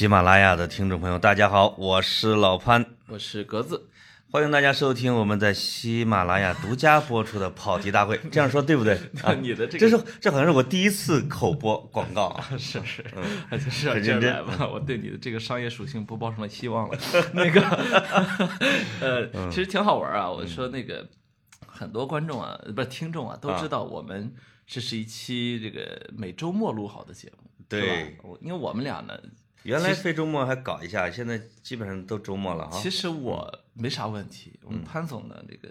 喜马拉雅的听众朋友，大家好，我是老潘，我是格子，欢迎大家收听我们在喜马拉雅独家播出的跑题大会。这样说对不对？啊，你的这个这是这好像是我第一次口播广告啊。是是，是 啊，很认真吧，我对你的这个商业属性不抱什么希望了。那个，呃，其实挺好玩啊。我说那个很多观众啊，不是听众啊，都知道我们这是一期这个每周末录好的节目，对吧我因为我们俩呢，原来非周末还搞一下，现在基本上都周末了哈。其实我没啥问题。我嗯们潘总呢，这个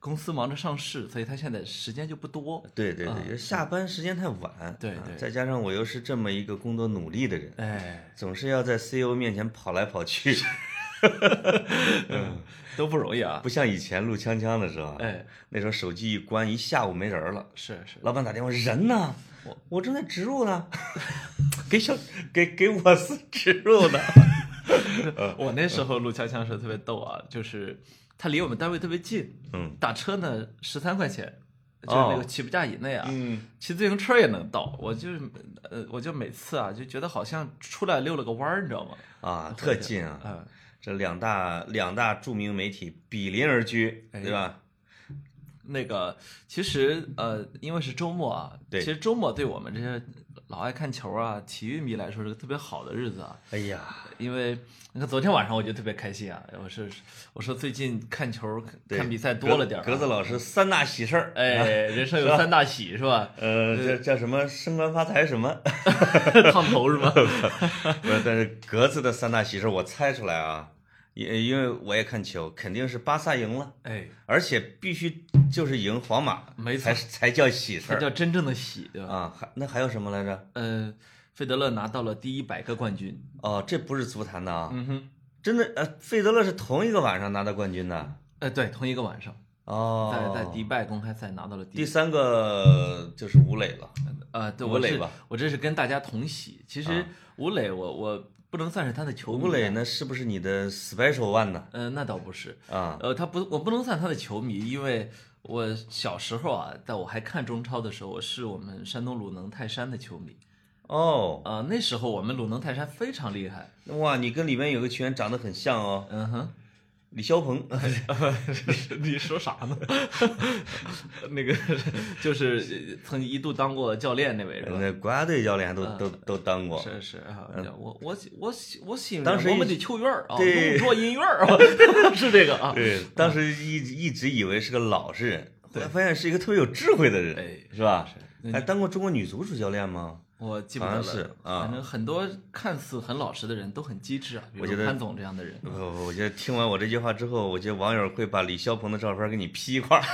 公司忙着上市，所以他现在时间就不多。对对对，下班时间太晚，啊对对再加上我又是这么一个工作努力的人，哎，总是要在 CEO 面前跑来跑去，都不容易啊。不像以前录锵锵的时候啊，哎，那时候手机一关，一下午没人了。是是，老板打电话，人呢？我我正在植入呢，给小给给我是植入呢。我那时候录锵锵时候特别逗啊，就是他离我们单位特别近，嗯打车呢十三块钱，就是那个起步价以内啊，嗯，骑自行车也能到。我就是呃，我就每次啊就觉得好像出来溜了个弯儿，你知道吗？啊，特近啊，啊、这两大两大著名媒体比邻而居，哎对吧？那个其实呃，因为是周末啊，对其实周末对我们这些老爱看球啊、体育迷来说是个特别好的日子啊。哎呀，因为你看昨天晚上我就特别开心啊，我是我说最近看球看比赛多了点儿、啊，格格子老师三大喜事儿，哎，人生有三大喜是吧？呃，叫叫什么升官发财什么？烫头是吧？不是，但是格子的三大喜事儿我猜出来啊，因因为我也看球，肯定是巴萨赢了，哎，而且必须就是赢皇马，没错才才叫喜事才叫真正的喜对吧？啊。还那还有什么来着？呃，费德勒拿到了第一百个冠军。哦，这不是足坛的啊，嗯哼，真的，呃，费德勒是同一个晚上拿到冠军的。呃，对，同一个晚上，哦，在在迪拜公开赛拿到了第第三个就是吴磊了。呃，对，吴磊吧我这是跟大家同喜。其实啊吴磊，我我不能算是他的球迷。吴磊？呢，是不是你的 special one 呢？呃，那倒不是。啊，呃，他不，我不能算他的球迷，因为我小时候啊，在我还看中超的时候，我是我们山东鲁能泰山的球迷。哦，啊、那时候我们鲁能泰山非常厉害。哇，你跟里面有个球员长得很像哦，嗯哼，李霄鹏。你说啥呢？那个就是曾经一度当过教练那位是吧？那国家队教练都都都当过。是是啊，我我我喜我喜当时我们的球员啊，对动作音乐儿啊，是这个啊。对，当时一一直以为是个老实人，后来发现是一个特别有智慧的人，哎，是吧？是还当过中国女足主教练吗？我记不得了，是啊反正很多看似很老实的人都很机智啊，比如我觉得潘总这样的人。不不，我觉得听完我这句话之后，我觉得网友会把李霄鹏的照片给你 P 一块儿，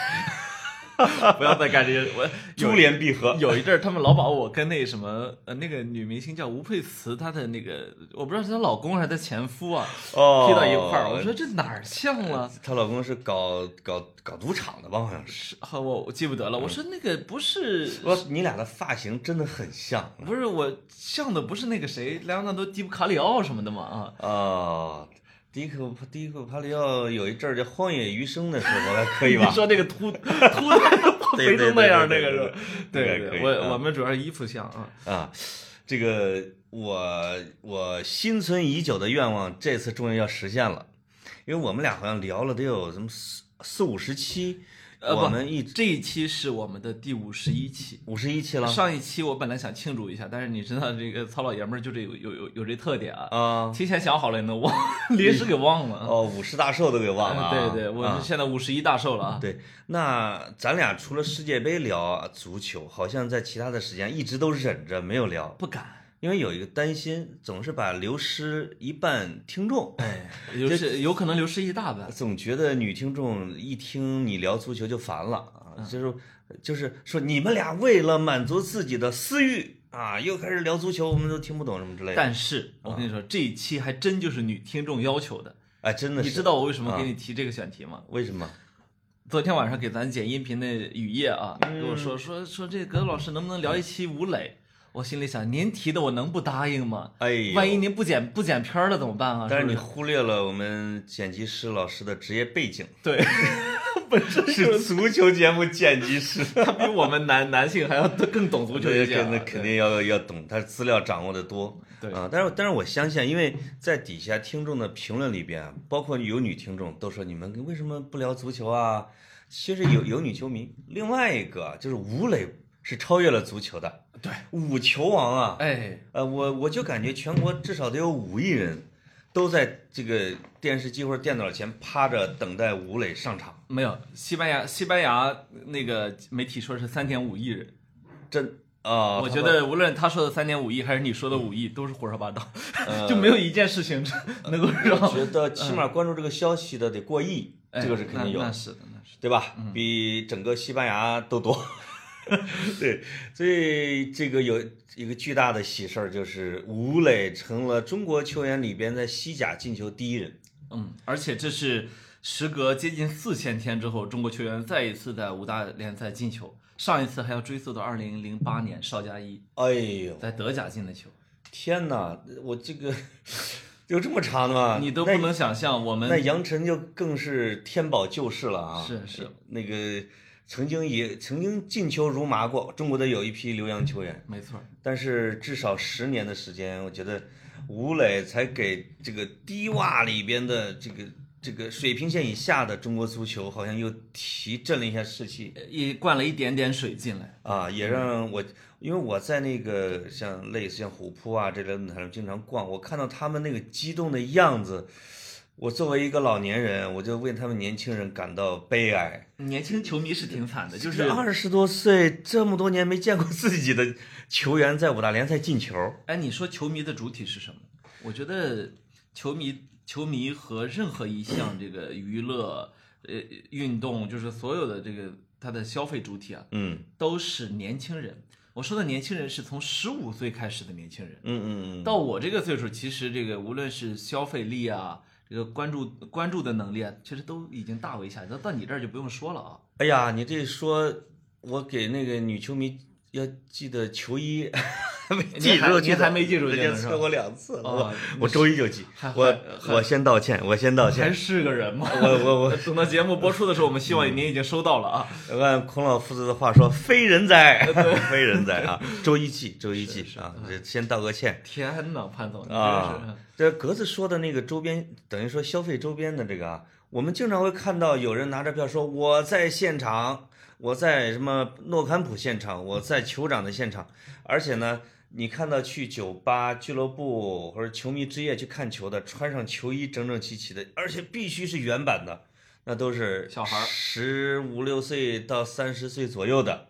不要再干这些，我珠联璧合。有一阵儿，他们老把我跟那什么呃那个女明星叫吴佩慈，她的那个我不知道是她老公还是她前夫啊，哦 P 到一块儿，我说这哪儿像了？她老公是搞搞搞赌场的吧？好像是。是，好我我记不得了。我说那个不是，我你俩的发型真的很像不是我像的不是那个谁，莱昂纳多·迪布卡里奥什么的吗？啊，哦。迪克迪克帕里奥有一阵儿叫《荒野余生》的时候，还可以吧你？说那个秃 秃的对肥成那样那个是吧？对对对，我我们主要是衣服像啊。啊，这个我我心存已久的愿望，这次终于要实现了，因为我们俩好像聊了得有什么四四五十期，呃，不我们一这一期是我们的第五十一期。五十一期了上一期我本来想庆祝一下，但是你知道这个糙老爷们儿就这有有有有这特点啊，啊，提前想好了呢，忘 临时给忘了。哦，五十大寿都给忘了、啊对对，我现在五十一大寿了啊。对，那咱俩除了世界杯聊足球，好像在其他的时间一直都忍着没有聊，不敢，因为有一个担心，总是把流失一半听众。哎，流失有可能流失一大半。总觉得女听众一听你聊足球就烦了啊，就是就是说你们俩为了满足自己的私欲啊，又开始聊足球，我们都听不懂什么之类的。但是我跟你说，这一期还真就是女听众要求的。哎，真的是，你知道我为什么啊给你提这个选题吗？为什么？昨天晚上给咱剪音频的雨夜啊，嗯跟我说说说这葛老师能不能聊一期吴磊？我心里想，您提的我能不答应吗？哎，万一您不剪不剪片儿了怎么办啊？但是你忽略了我们剪辑师老师的职业背景。对，本身是足球节目剪辑师，他比我们男男性还要更懂足球。那肯定要要懂，他资料掌握的多。对啊，但是但是我相信，因为在底下听众的评论里边，包括有女听众都说你们为什么不聊足球啊？其实有有女球迷，另外一个就是吴磊是超越了足球的，对，五球王啊！哎，呃，我我就感觉全国至少得有五亿人，都在这个电视机或者电脑前趴着等待吴磊上场。没有，西班牙西班牙那个媒体说是三点五亿人，真啊，我觉得无论他说的三点五亿还是你说的五亿，都是胡说八道，呃 就没有一件事情能够让我觉得起码关注这个消息的得过亿，哎这个是肯定有那，那是的，那是的。对吧？比整个西班牙都多。对，所以这个有一个巨大的喜事儿，就是吴磊成了中国球员里边在西甲进球第一人。嗯，而且这是时隔接近四千天之后，中国球员再一次在五大联赛进球。上一次还要追溯到二零零八年邵佳一哎呦，在德甲进的球，天哪！我这个有这么长的吗？你都不能想象。我们那杨晨就更是天宝救世了啊！是是那个曾经也曾经进球如麻过，中国的有一批留洋球员，没错，但是至少十年的时间，我觉得吴磊才给这个低洼里边的这个这个水平线以下的中国足球，好像又提振了一下士气也灌了一点点水进来。啊，也让我因为我在那个像类似像虎扑啊这类论坛上经常逛，我看到他们那个激动的样子。我作为一个老年人，我就为他们年轻人感到悲哀。年轻球迷是挺惨的，就是二十多岁，这么多年没见过自己的球员在五大联赛进球。哎，你说球迷的主体是什么？我觉得球迷球迷和任何一项这个娱乐呃运动，就是所有的这个它的消费主体啊，嗯都是年轻人。我说的年轻人是从十五岁开始的年轻人，嗯嗯嗯，到我这个岁数，其实这个无论是消费力啊，这个关注关注的能力啊，其实都已经大为下降。到你这儿就不用说了啊。哎呀，你这说，我给那个女球迷要记得球衣，没记住，您还没记住人家测过两次我我周一就记，我我先道歉，我先道歉还歉，是个人吗？我我我 等到节目播出的时候，我们希望您已经收到了啊。按孔老夫子的话说，非人哉，非人哉啊！周一记，周一记啊，先道个歉。天哪，潘总，你真是啊，这格子说的那个周边，等于说消费周边的这个啊，我们经常会看到有人拿着票说我在现场，我在什么诺坎普现场，我在酋长的现场，而且呢，你看到去酒吧、俱乐部或者球迷之夜去看球的，穿上球衣整整齐齐的，而且必须是原版的，那都是小孩儿十五六岁到三十岁左右的，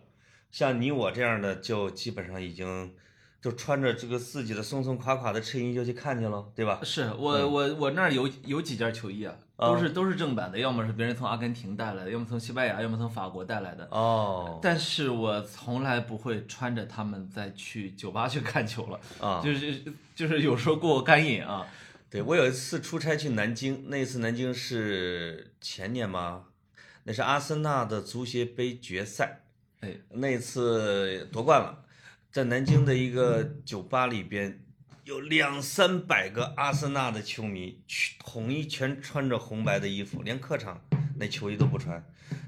像你我这样的就基本上已经。就穿着这个自己的松松垮垮的衬衣就去看去了，对吧？是我我我那儿有有几件球衣啊，都是都是正版的，要么是别人从阿根廷带来的，要么从西班牙，要么从法国带来的。哦，但是我从来不会穿着它们再去酒吧去看球了，啊，就是就是有时候过干瘾啊。对我有一次出差去南京，那一次南京是前年吗？那是阿森纳的足协杯决赛，哎，那次夺冠了，在南京的一个酒吧里边，有两三百个阿森纳的球迷，去统一全穿着红白的衣服，连客场那球衣都不穿，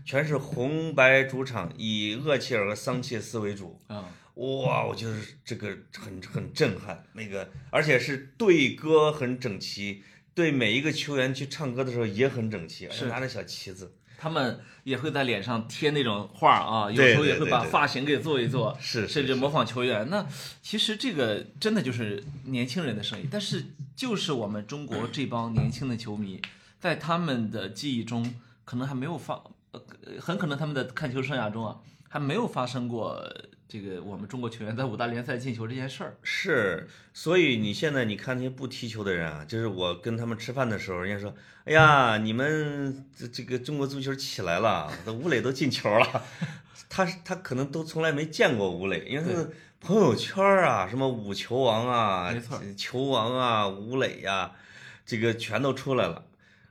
全是红白主场，以厄齐尔和桑切斯为主。啊，哇，我就是这个很很震撼，那个而且是队歌很整齐，对每一个球员去唱歌的时候也很整齐，而且是拿着小旗子，他们也会在脸上贴那种画儿啊，有时候也会把发型给做一做，是甚至模仿球员。那其实这个真的就是年轻人的生意，但是就是我们中国这帮年轻的球迷，在他们的记忆中，可能还没有发，呃，很可能他们在看球生涯中啊，还没有发生过这个我们中国球员在五大联赛进球这件事儿。是，所以你现在你看那些不踢球的人啊，就是我跟他们吃饭的时候，人家说，哎呀，你们这这个中国足球起来了，这吴磊都进球了，他他可能都从来没见过吴磊，因为他的朋友圈啊，什么五球王啊，球王啊，吴磊呀、这个全都出来了。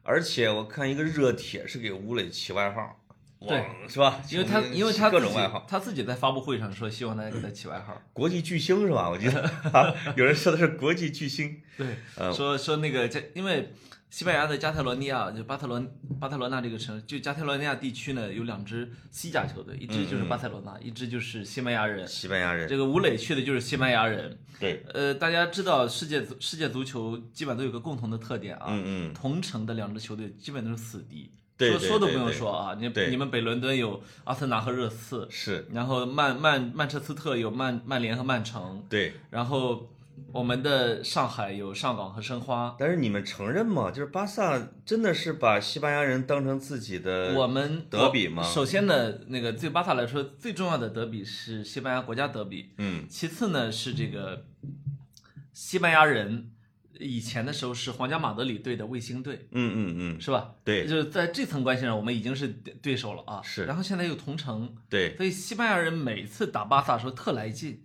而且我看一个热帖是给吴磊起外号，对是吧？因为他因为他各种外号，他自己在发布会上说希望大家给他起外号，国际巨星是吧？我记得 啊，有人说的是国际巨星，对，嗯说说那个这，因为西班牙的加泰罗尼亚就巴特罗巴特罗那这个城，就加泰罗尼亚地区呢有两支西甲球队，一支就是巴塞罗那，一支就是西班牙人。西班牙人，这个吴磊去的就是西班牙人。对，呃，大家知道世界足世界足球基本都有个共同的特点啊，嗯嗯，同城的两支球队基本都是死敌。对对说说都不用说啊，你你们北伦敦有阿森纳和热刺，是，然后曼曼曼彻斯特有曼曼联和曼城，对。然后我们的上海有上港和申花。但是你们承认吗？就是巴萨真的是把西班牙人当成自己的我们德比吗首先呢，那个对巴萨来说最重要的德比是西班牙国家德比，嗯其次呢是这个西班牙人以前的时候是皇家马德里队的卫星队，嗯嗯嗯，是吧？对就是在这层关系上，我们已经是对手了啊。是然后现在又同城，对。所以西班牙人每次打巴萨的时候特来劲。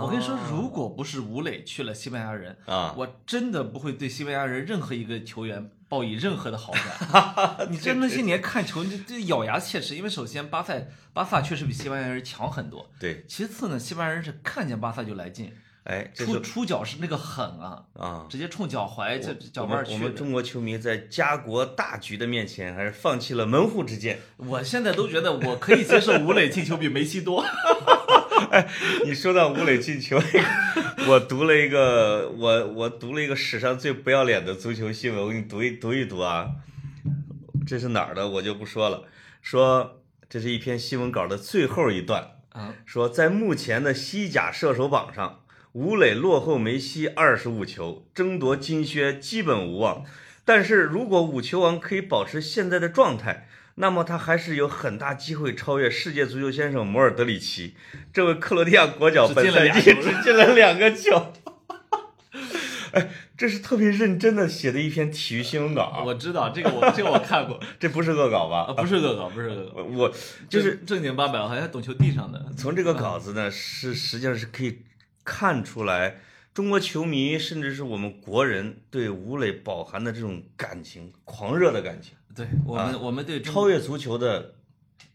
我跟你说啊，如果不是吴磊去了西班牙人，啊，我真的不会对西班牙人任何一个球员抱以任何的好感。你这那些年看球，你这咬牙切齿，因为首先巴塞巴萨确实比西班牙人强很多，对，其次呢，西班牙人是看见巴萨就来劲，哎，这出出脚是那个狠啊，啊，直接冲脚踝这脚腕儿去的。们中国球迷在家国大局的面前，还是放弃了门户之见。我现在都觉得我可以接受吴磊进球比梅西多。你说到吴磊进球，我读了一个我我读了一个史上最不要脸的足球新闻，我给你读一读一读啊。这是哪儿的我就不说了，说这是一篇新闻稿的最后一段，啊，说在目前的西甲射手榜上，吴磊落后梅西二十五球，争夺金靴基本无望。但是如果五球王可以保持现在的状态，那么他还是有很大机会超越世界足球先生摩尔德里奇。这位克罗地亚国脚只本进了俩球赛季只进了两个球。哎，这是特别认真的写的一篇体育新闻稿，我知道这个我这个我看过，这不是恶搞啊，吧？不是恶搞，不是恶搞，我我就是正正经八百，好像懂球地上的。从这个稿子呢，是实际上是可以看出来，中国球迷甚至是我们国人对吴磊饱含的这种感情，狂热的感情，对我们，我们对超越足球的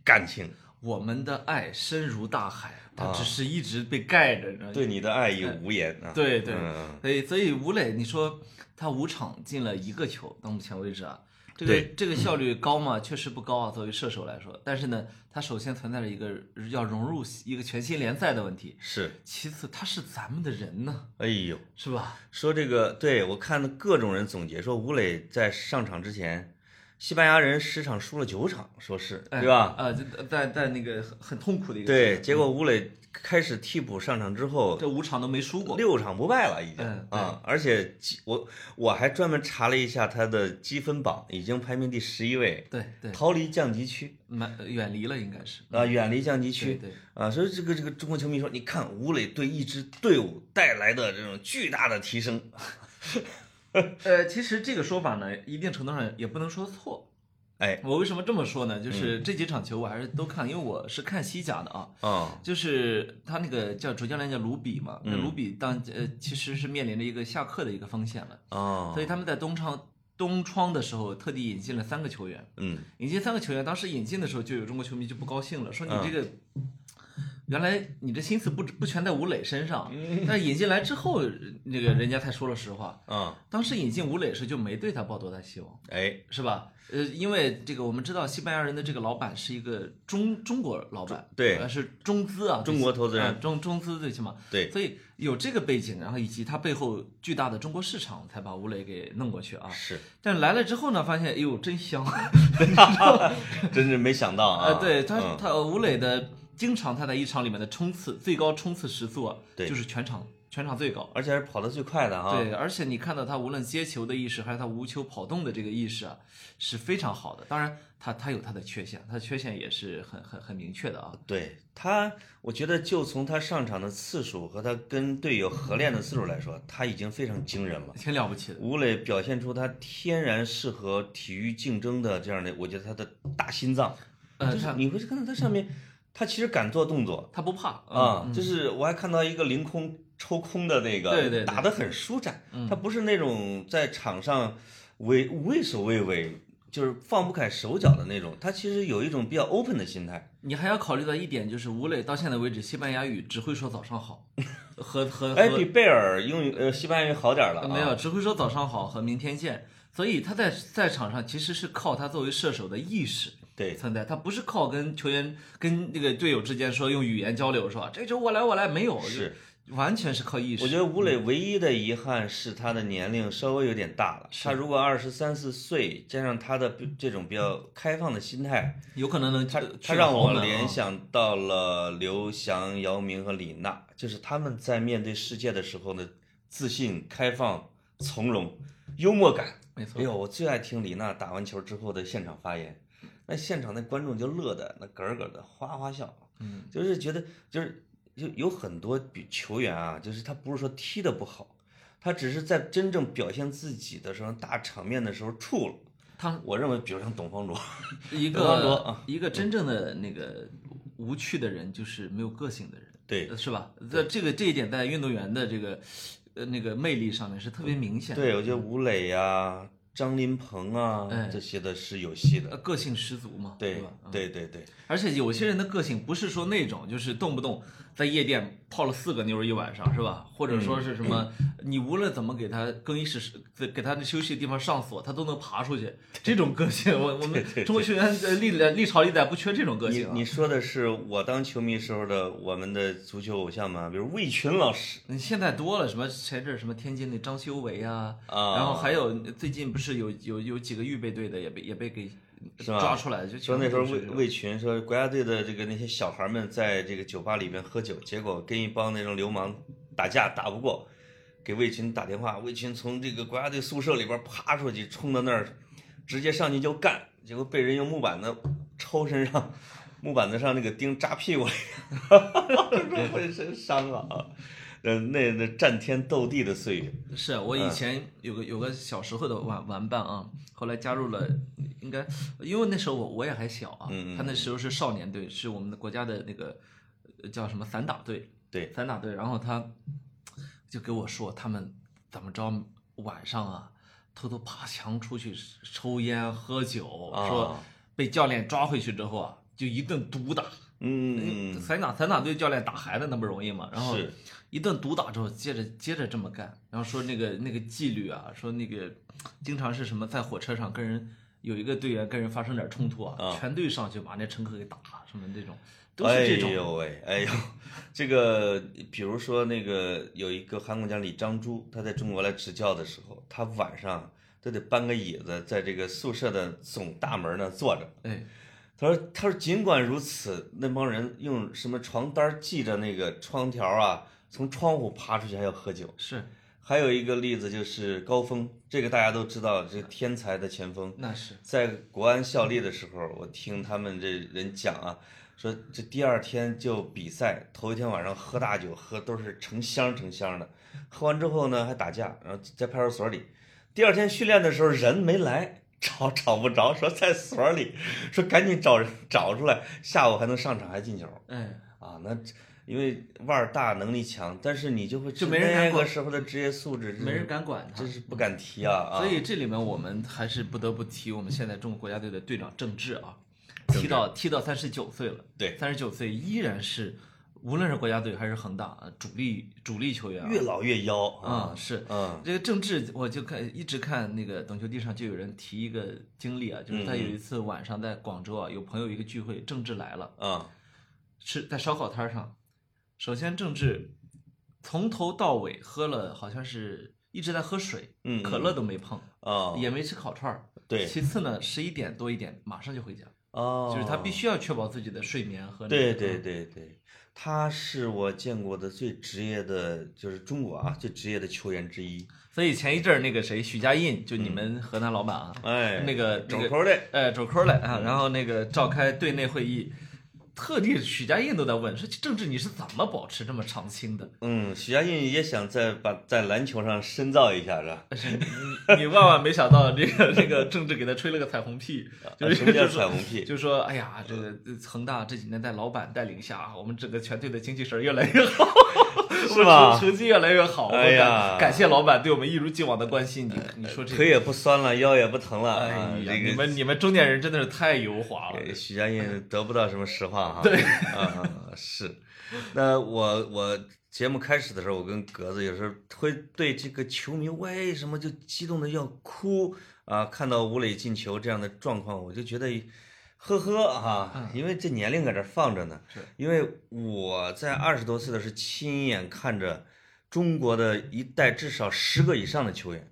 感情，我们的爱深如大海，它啊只是一直被盖着？对你的爱已无言啊。对对嗯所以所以吴磊，你说他五场进了一个球，到目前为止啊，这个这个效率高吗？确实不高啊，作为射手来说。但是呢，他首先存在着一个要融入一个全新联赛的问题，是，其次他是咱们的人呢，哎呦，是吧？说这个，对我看各种人总结说，吴磊在上场之前，西班牙人十场输了九场，说是哎对吧？啊，就在在那个很很痛苦的一个对，结果吴磊开始替补上场之后，这五场都没输过。六场不败了，已经嗯啊！而且积我我还专门查了一下他的积分榜，已经排名第十一位，对对，逃离降级区蛮远离了应该是。啊，远离降级对区对，啊！所以这个这个中国球迷说，你看吴磊对一支队伍带来的这种巨大的提升，呃，其实这个说法呢，一定程度上也不能说错。哎，我为什么这么说呢？就是这几场球我还是都看，因为我是看西甲的啊。啊，就是他那个叫主教练叫卢比嘛，那嗯卢比当呃其实是面临着一个下课的一个风险了，啊，所以他们在东窗东窗的时候特地引进了三个球员，嗯引进三个球员，当时引进的时候就有中国球迷就不高兴了，说你嗯这个。原来你的心思不不全在吴磊身上，但是引进来之后，那个人家才说了实话。啊，当时引进吴磊时就没对他抱多大希望，哎，是吧？呃，因为这个我们知道西班牙人的这个老板是一个中中国老板，对呃是中资啊，中国投资人啊中中资最起码，对，所以有这个背景，然后以及他背后巨大的中国市场，才把吴磊给弄过去啊。是，但是来了之后呢，发现哎呦真香，真是没想到啊！呃，对他嗯他吴磊的经常他在一场里面的冲刺最高冲刺时速啊，对就是全场全场最高。而且还是跑得最快的啊！对，而且你看到他无论接球的意识，还是他无球跑动的这个意识啊，是非常好的。当然，他他有他的缺陷，他的缺陷也是很很很明确的啊。对他，我觉得就从他上场的次数和他跟队友合练的次数来说，他已经非常惊人了。挺了不起的。吴磊表现出他天然适合体育竞争的这样的，我觉得他的大心脏，呃，就是你会看到他上面，他其实敢做动作他不怕啊，就是我还看到一个凌空抽空的那个，对对对打得很舒展，他不是那种在场上畏畏首畏尾。就是放不开手脚的那种，他其实有一种比较 open 的心态。你还要考虑到一点，就是吴磊到现在为止，西班牙语只会说早上好，和和哎，比贝尔英语呃西班牙语好点儿了、啊。没有，只会说早上好和明天见。所以他在在场上其实是靠他作为射手的意识对，存在，他不是靠跟球员跟那个队友之间说用语言交流是吧？这球我来我来没有，是完全是靠意识。我觉得吴磊唯一的遗憾是他的年龄稍微有点大了。他如果二十三四岁，加上他的这种比较开放的心态，有可能能他他让我联想到了刘翔、姚明和李娜，就是他们在面对世界的时候的自信、开放、从容、幽默感。没错哎呦，我最爱听李娜打完球之后的现场发言，那现场那观众就乐的那咯咯的哗哗笑，嗯，就是觉得就是就有很多比球员啊，就是他不是说踢的不好，他只是在真正表现自己的时候，大场面的时候怵了。他我认为，比如像董方卓，一个啊一个真正的那个无趣的人，就是没有个性的人，对是吧？这这个这一点在运动员的这个呃那个魅力上面是特别明显的。对我觉得吴磊呀、张琳芃啊哎。这些的是有戏的。呃，个性十足嘛，对对对对，而且有些人的个性不是说那种，就是动不动在夜店泡了四个妞一晚上，是吧？或者说是什么，你无论怎么给他更衣室给给他的休息的地方上锁，他都能爬出去。这种个性，我我们中国球员呃历来历朝历代不缺这种个性啊。你说的是我当球迷时候的我们的足球偶像吗？比如魏群老师你现在多了，什么前阵什么天津那张修为啊，啊，然后还有最近不是有有有几个预备队的也被也被给是吧抓出来，就说那时候魏魏群说国家队的这个那些小孩们在这个酒吧里边喝酒，结果跟一帮那种流氓打架打不过，给魏群打电话，魏群从这个国家队宿舍里边爬出去，冲到那儿，直接上去就干，结果被人用木板子抽身上，木板子上那个钉扎屁股里，浑身伤啊！呃，那那战天斗地的岁月，是我以前有个有个小时候的玩玩伴啊，后来加入了，应该因为那时候我我也还小啊，他那时候是少年队，是我们的国家的那个呃叫什么散打队，对，散打队，然后他就给我说他们怎么着晚上啊偷偷爬墙出去抽烟喝酒，啊说被教练抓回去之后啊就一顿毒打。嗯，散打散打队教练打孩子那不容易嘛，然后是一顿毒打之后，接着接着这么干，然后说那个那个纪律啊，说那个经常是什么在火车上跟人有一个队员跟人发生点冲突啊，啊全队上去把那乘客给打什么这种，都是哎这种。哎呦喂，哎呦，这个比如说那个有一个韩国将李章洙，他在中国来执教的时候，他晚上都得搬个椅子在这个宿舍的总大门那坐着。哎，他说：“他说尽管如此，那帮人用什么床单系着那个窗条啊，从窗户爬出去还要喝酒。是。还有一个例子就是高峰，这个大家都知道，这天才的前锋，那是。在国安效力的时候，我听他们这人讲啊，说这第二天就比赛，头一天晚上喝大酒，喝都是成箱成箱的，喝完之后呢还打架，然后在派出所里，第二天训练的时候人没来，找找不着，说在所里，说赶紧找人找出来，下午还能上场还进球。哎，啊，那因为腕儿大能力强，但是你就会就没人那个时候的职业素质，没人敢管他真。是不敢提啊啊，所以这里面我们还是不得不提我们现在中国国家队的队长郑智啊，踢到踢到三十九岁了，对三十九岁依然是无论是国家队还是恒大啊主力主力球员啊，越老越妖啊是。嗯这个郑智，我就看一直看那个懂球帝上就有人提一个经历啊，就是他有一次晚上在广州啊，有朋友一个聚会，郑智来了，啊吃在烧烤摊儿上。首先郑智从头到尾喝了，好像是一直在喝水，嗯可乐都没碰，啊也没吃烤串儿。对。其次呢，十一点多一点马上就回家，哦，就是他必须要确保自己的睡眠和那个对对对对，他是我见过的最职业的，就是中国啊最职业的球员之一。所以前一阵儿那个谁许家印，就你们河南老板啊，哎，那个那个整口的，哎，周抠来啊，然后那个召开队内会议，特地许家印都在问说，郑智你是怎么保持这么长青的？嗯，许家印也想在把在篮球上深造一下，是吧？你你万万没想到，这个这个郑智给他吹了个彩虹屁，就是什么叫彩虹屁？就说哎呀，这个恒大这几年在老板带领下，我们整个全队的精气神儿越来越好。是吧？成绩越来越好，哎呀感感谢老板对我们一如既往的关心。你你说这腿也不酸了，腰也不疼了，哎啊，呀，你们你们中年人真的是太油滑了。呃许家印得不到什么实话哈。对啊，是。那我我节目开始的时候，我跟格子有时候会对这个球迷为什么就激动的要哭啊，看到吴磊进球这样的状况，我就觉得。呵呵哈，因为这年龄搁这放着呢。是因为我在二十多岁的时候亲眼看着中国的一代至少十个以上的球员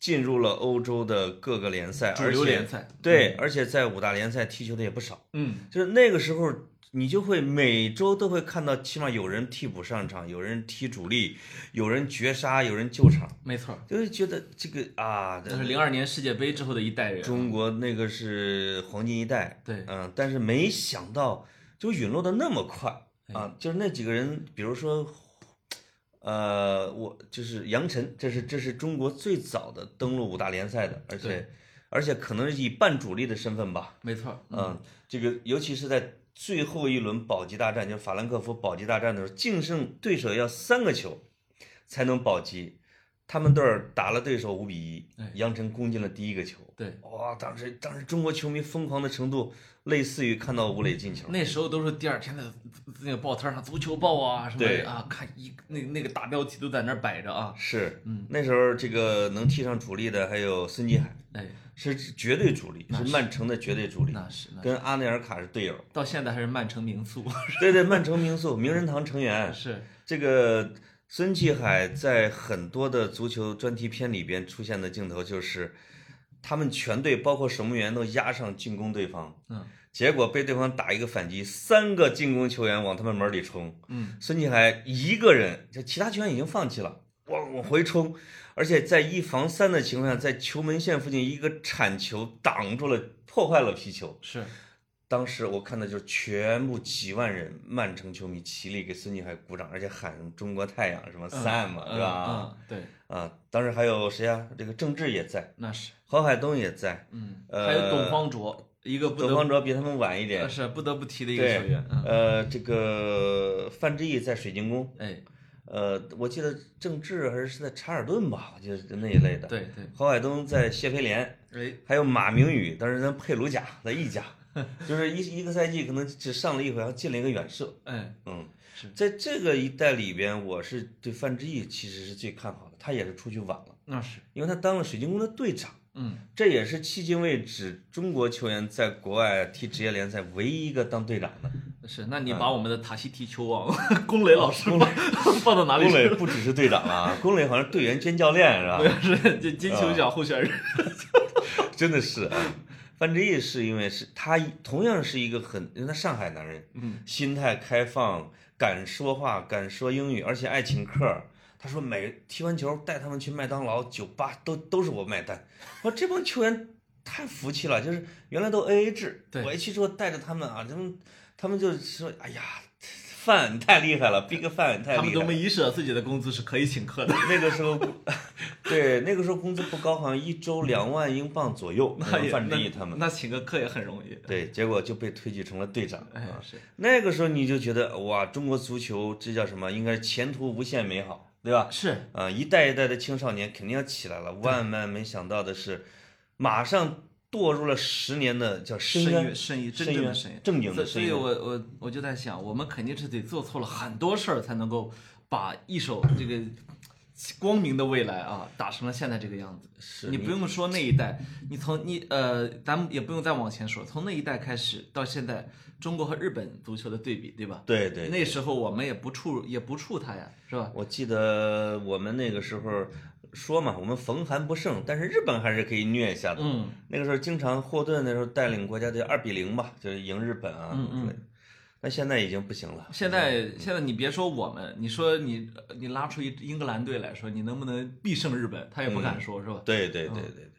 进入了欧洲的各个联赛，主而且流联赛对，而且在五大联赛踢球的也不少。嗯，就是那个时候，你就会每周都会看到，起码有人替补上场，有人踢主力，有人绝杀，有人救场，没错，就是觉得这个啊，那是零二年世界杯之后的一代人啊。中国那个是黄金一代，对嗯，但是没想到就陨落的那么快哎啊！就是那几个人，比如说，呃，我就是杨晨，这是这是中国最早的登陆五大联赛的，而且而且可能是以半主力的身份吧，没错，嗯，这个尤其是在最后一轮保级大战，就是法兰克福保级大战的时候，净胜对手要三个球才能保级，他们队儿打了对手五比一哎，杨晨攻进了第一个球。对，哇，当时当时中国球迷疯狂的程度，类似于看到吴磊进球。那时候都是第二天的那个报摊上，足球报啊什么对的啊，看一那那个大标题都在那儿摆着啊。是，嗯，那时候这个能踢上主力的还有孙继海，哎，是绝对主力，是曼城的绝对主力，那是那是跟阿内尔卡是队友。到现在还是曼城名宿。对对，曼城名宿，名人堂成员。是，这个孙继海在很多的足球专题片里边出现的镜头就是，他们全队包括守门员都压上进攻对方，嗯结果被对方打一个反击，三个进攻球员往他们门里冲，嗯，孙继海一个人，就其他球员已经放弃了，往往回冲，而且在一防三的情况下，在球门线附近一个铲球挡住了，破坏了皮球。是，当时我看的就是全部几万人曼城球迷齐力给孙继海鼓掌，而且喊“中国太阳”什么 Sam 嘛，对吧？嗯，嗯对，啊，当时还有谁啊、这个郑智也在，那是，郝海东也在，嗯，呃还有董方卓，一个不董方卓比他们晚一点呃。是不得不提的一个球员。嗯，呃，这个范志毅在水晶宫，哎，呃，我记得郑智还是是在查尔顿吧，我记得是那一类的。，对对，郝海东在谢菲联，哎，还有马明宇，当时在佩鲁贾，在意甲，就是一一个赛季可能只上了一回，还进了一个远射。哎，嗯，在这个一代里边，我是对范志毅其实是最看好的，他也是出去晚了，那是，因为他当了水晶宫的队长，嗯，这也是迄今为止中国球员在国外踢职业联赛唯一一个当队长的。是。那你把我们的塔西提球王龚磊老师放 放到哪里龚磊不只是队长了啊，龚磊好像队员兼教练是吧？是这金球奖候选人。真的是啊。范志毅是因为是他同样是一个很，因为他上海男人，嗯，心态开放，敢说话，敢说英语，而且爱请客。他说每踢完球带他们去麦当劳、酒吧都都是我买单。我说这帮球员太服气了，就是原来都 A A 制，对我一去之后带着他们啊，他们他们就说，哎呀，范你太厉害了，Big 范你太厉害了。他们都没意识到自己的工资是可以请客的。那个时候，对那个时候工资不高，好像一周两万英镑左右。那也范志毅他们，那请个客也很容易。对，结果就被推举成了队长。哎啊，是，那个时候你就觉得哇，中国足球这叫什么？应该是前途无限美好，对吧？是，啊，一代一代的青少年肯定要起来了。万万没想到的是，马上堕入了十年的叫深渊深渊，，深渊，真正的深渊，正经的所以所以。我我我就在想，我们肯定是得做错了很多事儿，才能够把一手这个光明的未来啊打成了现在这个样子。是你不用说那一代，你从你呃，咱们也不用再往前说，从那一代开始到现在，中国和日本足球的对比，对吧？对对，那时候我们也不怵也不怵他呀，是吧？我记得我们那个时候说嘛，我们逢韩不胜，但是日本还是可以虐一下的。嗯，那个时候经常霍顿那时候带领国家队二比零吧，就是赢日本啊嗯嗯之类的。那现在已经不行了。现在现在你别说我们，你说你你拉出一英格兰队来说，你能不能必胜日本？他也不敢说，是吧？对对对对对，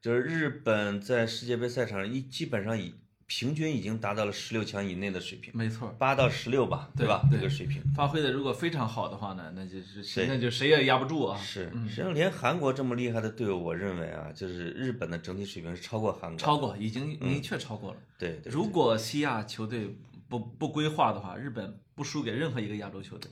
就是日本在世界杯赛场上一基本上已平均已经达到了十六强以内的水平，没错，八到十六吧，对吧？这个水平发挥的如果非常好的话呢，那就是谁那就谁也压不住啊。是。实际上，连韩国这么厉害的队伍，我认为啊，就是日本的整体水平是超过韩国。超过已经明确超过了。对对，如果西亚球队不不规划的话，日本不输给任何一个亚洲球队。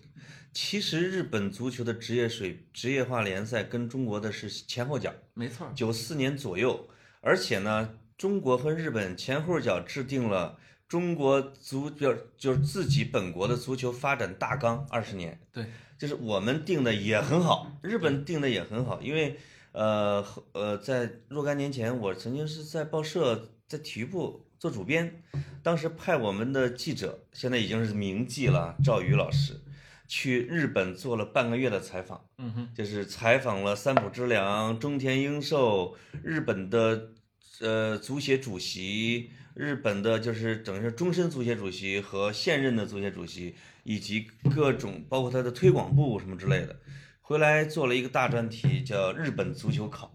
其实日本足球的职业水职业化联赛跟中国的是前后脚，没错，九四年左右，而且呢，中国和日本前后脚制定了中国足就就是自己本国的足球发展大纲二十年，对，就是我们定的也很好，日本定的也很好，因为呃呃，在若干年前，我曾经是在报社在体育部做主编，当时派我们的记者，现在已经是名记了，赵宇老师，去日本做了半个月的采访。嗯哼，就是采访了三浦知良、中田英寿、日本的呃足协主席、日本的就是等于是终身足协主席和现任的足协主席，以及各种包括他的推广部什么之类的，回来做了一个大专题，叫《日本足球考》。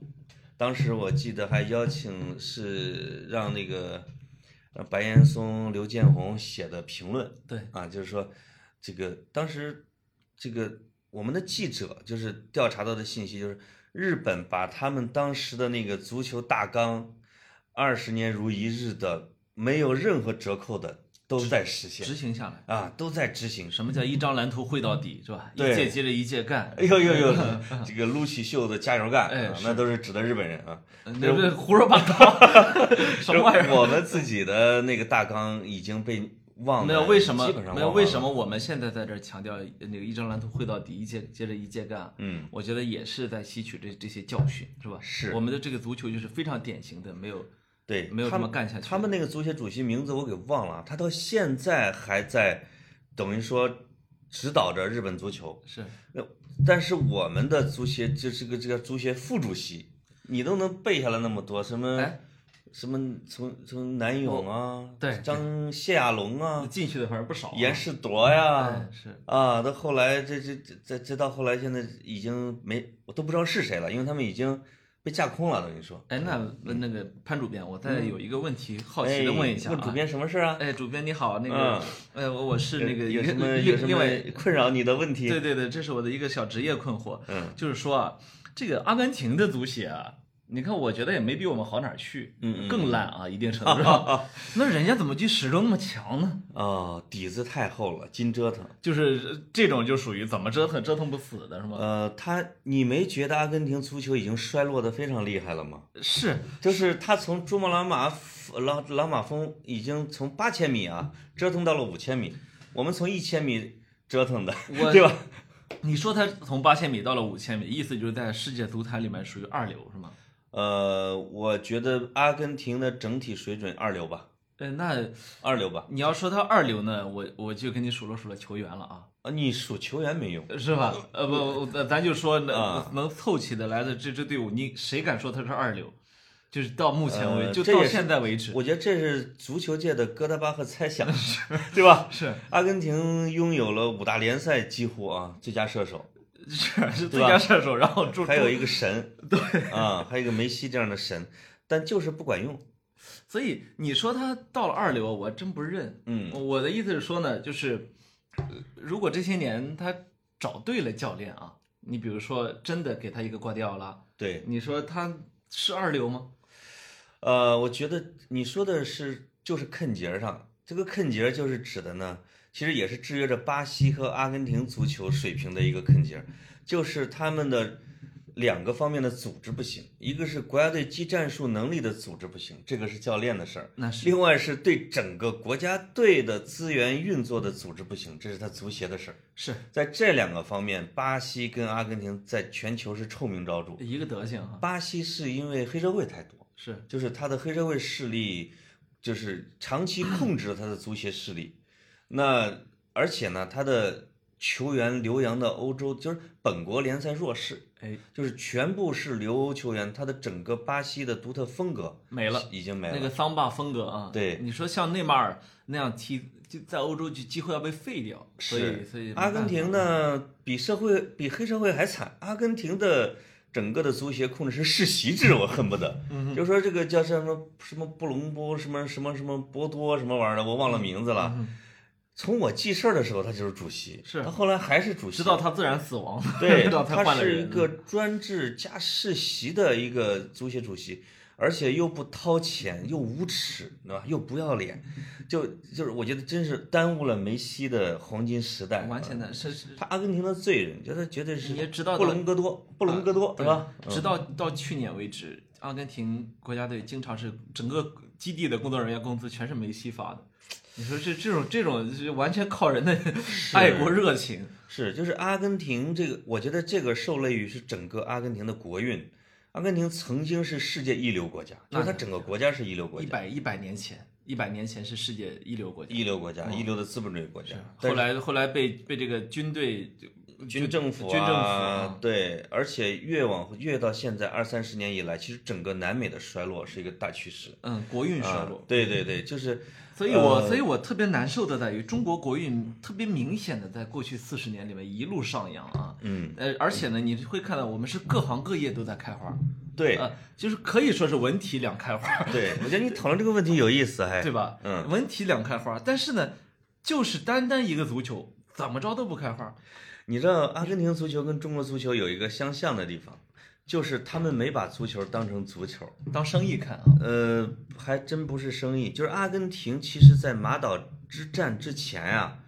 当时我记得还邀请是让那个呃白岩松、刘建宏写的评论，对，啊，就是说这个当时这个我们的记者就是调查到的信息，就是日本把他们当时的那个足球大纲，二十年如一日的，没有任何折扣的都在实现执行下来。啊，都在执行。什么叫一张蓝图绘到底，是吧？一届接着一届干。哎呦呦呦，这个撸起袖子加油干，那都是指的日本人啊。那不是胡说八道，什么玩意儿？我们自己的那个大纲已经被忘了，没有为什么没有？为什么我们现在在这儿强调那个一张蓝图绘到底，一届接着一届干？嗯，我觉得也是在吸取这这些教训，是吧？是我们的这个足球就是非常典型的，没有对，没有这么他们干下去他们那个足协主席名字我给忘了，他到现在还在，等于说指导着日本足球。是但是我们的足协就这个这个足协副主席，你都能背下来那么多什么、哎什么从从南勇啊，对张谢亚龙啊，进去的反正不少啊。严世铎呀哎，是啊，到后来这这这这这到后来现在已经没我都不知道是谁了，因为他们已经被架空了，等于说。哎，那那那个潘主编，我再有一个问题，好奇哎的问一下啊。问主编什么事啊？哎，主编你好，那个嗯，呃，我我是那个有什么另有什么困扰你的问题？对对对，这是我的一个小职业困惑，嗯就是说啊，这个阿根廷的足协啊，你看，我觉得也没比我们好哪儿去，嗯嗯更烂啊，一定程度上，那人家怎么就始终那么强呢？哦，底子太厚了，金折腾。就是这种就属于怎么折腾折腾不死的是吗？呃，他你没觉得阿根廷足球已经衰落的非常厉害了吗？是，就是他从珠穆朗玛朗朗玛峰已经从八千米啊折腾到了五千米，我们从一千米折腾的，对吧？你说他从八千米到了五千米，意思就是在世界足坛里面属于二流是吗？呃，我觉得阿根廷的整体水准二流吧，呃，那二流吧。你要说他二流呢，我我就跟你数了数了球员了啊。啊，你数球员没用，是吧？呃不，咱咱就说能、啊能凑起的来的这支队伍，你谁敢说他是二流？就是到目前为止，就到现在为止，我觉得这是足球界的哥德巴赫猜想，对吧？是阿根廷拥有了五大联赛几乎啊最佳射手，是是最佳射手，然后助还有一个神，对啊，还有一个梅西这样的神，但就是不管用。所以你说他到了二流，我真不认。嗯我的意思是说呢，就是呃如果这些年他找对了教练啊，你比如说真的给他一个瓜迪奥拉，对，你说他是二流吗？呃，我觉得你说的是就是坑节儿上，这个坑节儿就是指的呢，其实也是制约着巴西和阿根廷足球水平的一个坑节儿，就是他们的两个方面的组织不行，一个是国家队技战术能力的组织不行，这个是教练的事儿。那是另外是对整个国家队的资源运作的组织不行，这是他足协的事儿。是在这两个方面，巴西跟阿根廷在全球是臭名昭著。一个德行哈，巴西是因为黑社会太多，是就是他的黑社会势力，就是长期控制了他的足协势力。那而且呢，他的球员留洋的欧洲，就是本国联赛弱势，哎就是全部是留欧球员，他的整个巴西的独特风格没了。已经没了。那个桑巴风格啊，对你说像内马尔那样踢，就在欧洲就几乎要被废掉，所以是所以阿根廷？呢，比社会比黑社会还惨。阿根廷的整个的足协控制是世袭制，我恨不得，嗯就说这个叫什么什么布隆波什么什么什么波多什么玩意儿的，我忘了名字了。从我记事儿的时候，他就是主席，嗯是他后来还是主席，直到他自然死亡，对，他。是一个专制加世袭的一个足协主席，而且又不掏钱，又无耻，对吧？又不要脸，就就是我觉得真是耽误了梅西的黄金时代。完全的是是，他阿根廷的罪人，觉得绝对是你也知道布到隆戈多，布隆戈多是吧？直到到去年为止，阿根廷国家队经常是整个基地的工作人员工资全是梅西发的。你说这这种这种是完全靠人的爱国热情，是，就是阿根廷这个，我觉得这个受累于是整个阿根廷的国运。阿根廷曾经是世界一流国家，就是它整个国家是一流国家，一百一百年前，一百年前是世界一流国家，一流国家，一流的资本主义国家。后来后来被被这个军队军政府军政府啊，对，而且越往越到现在二三十年以来，其实整个南美的衰落是一个大趋势。嗯，国运衰落。对对对，就是，所以我所以我特别难受的在于中国国运特别明显的在过去四十年里面一路上扬啊，嗯，呃，而且呢，你会看到我们是各行各业都在开花，对。呃，就是可以说是文体两开花，对，我觉得你讨论这个问题有意思，还 对吧？嗯，文体两开花，但是呢，就是单单一个足球怎么着都不开花，你知道阿根廷足球跟中国足球有一个相像的地方，就是他们没把足球当成足球。当生意看啊，呃，还真不是生意，就是阿根廷，其实在马岛之战之前啊，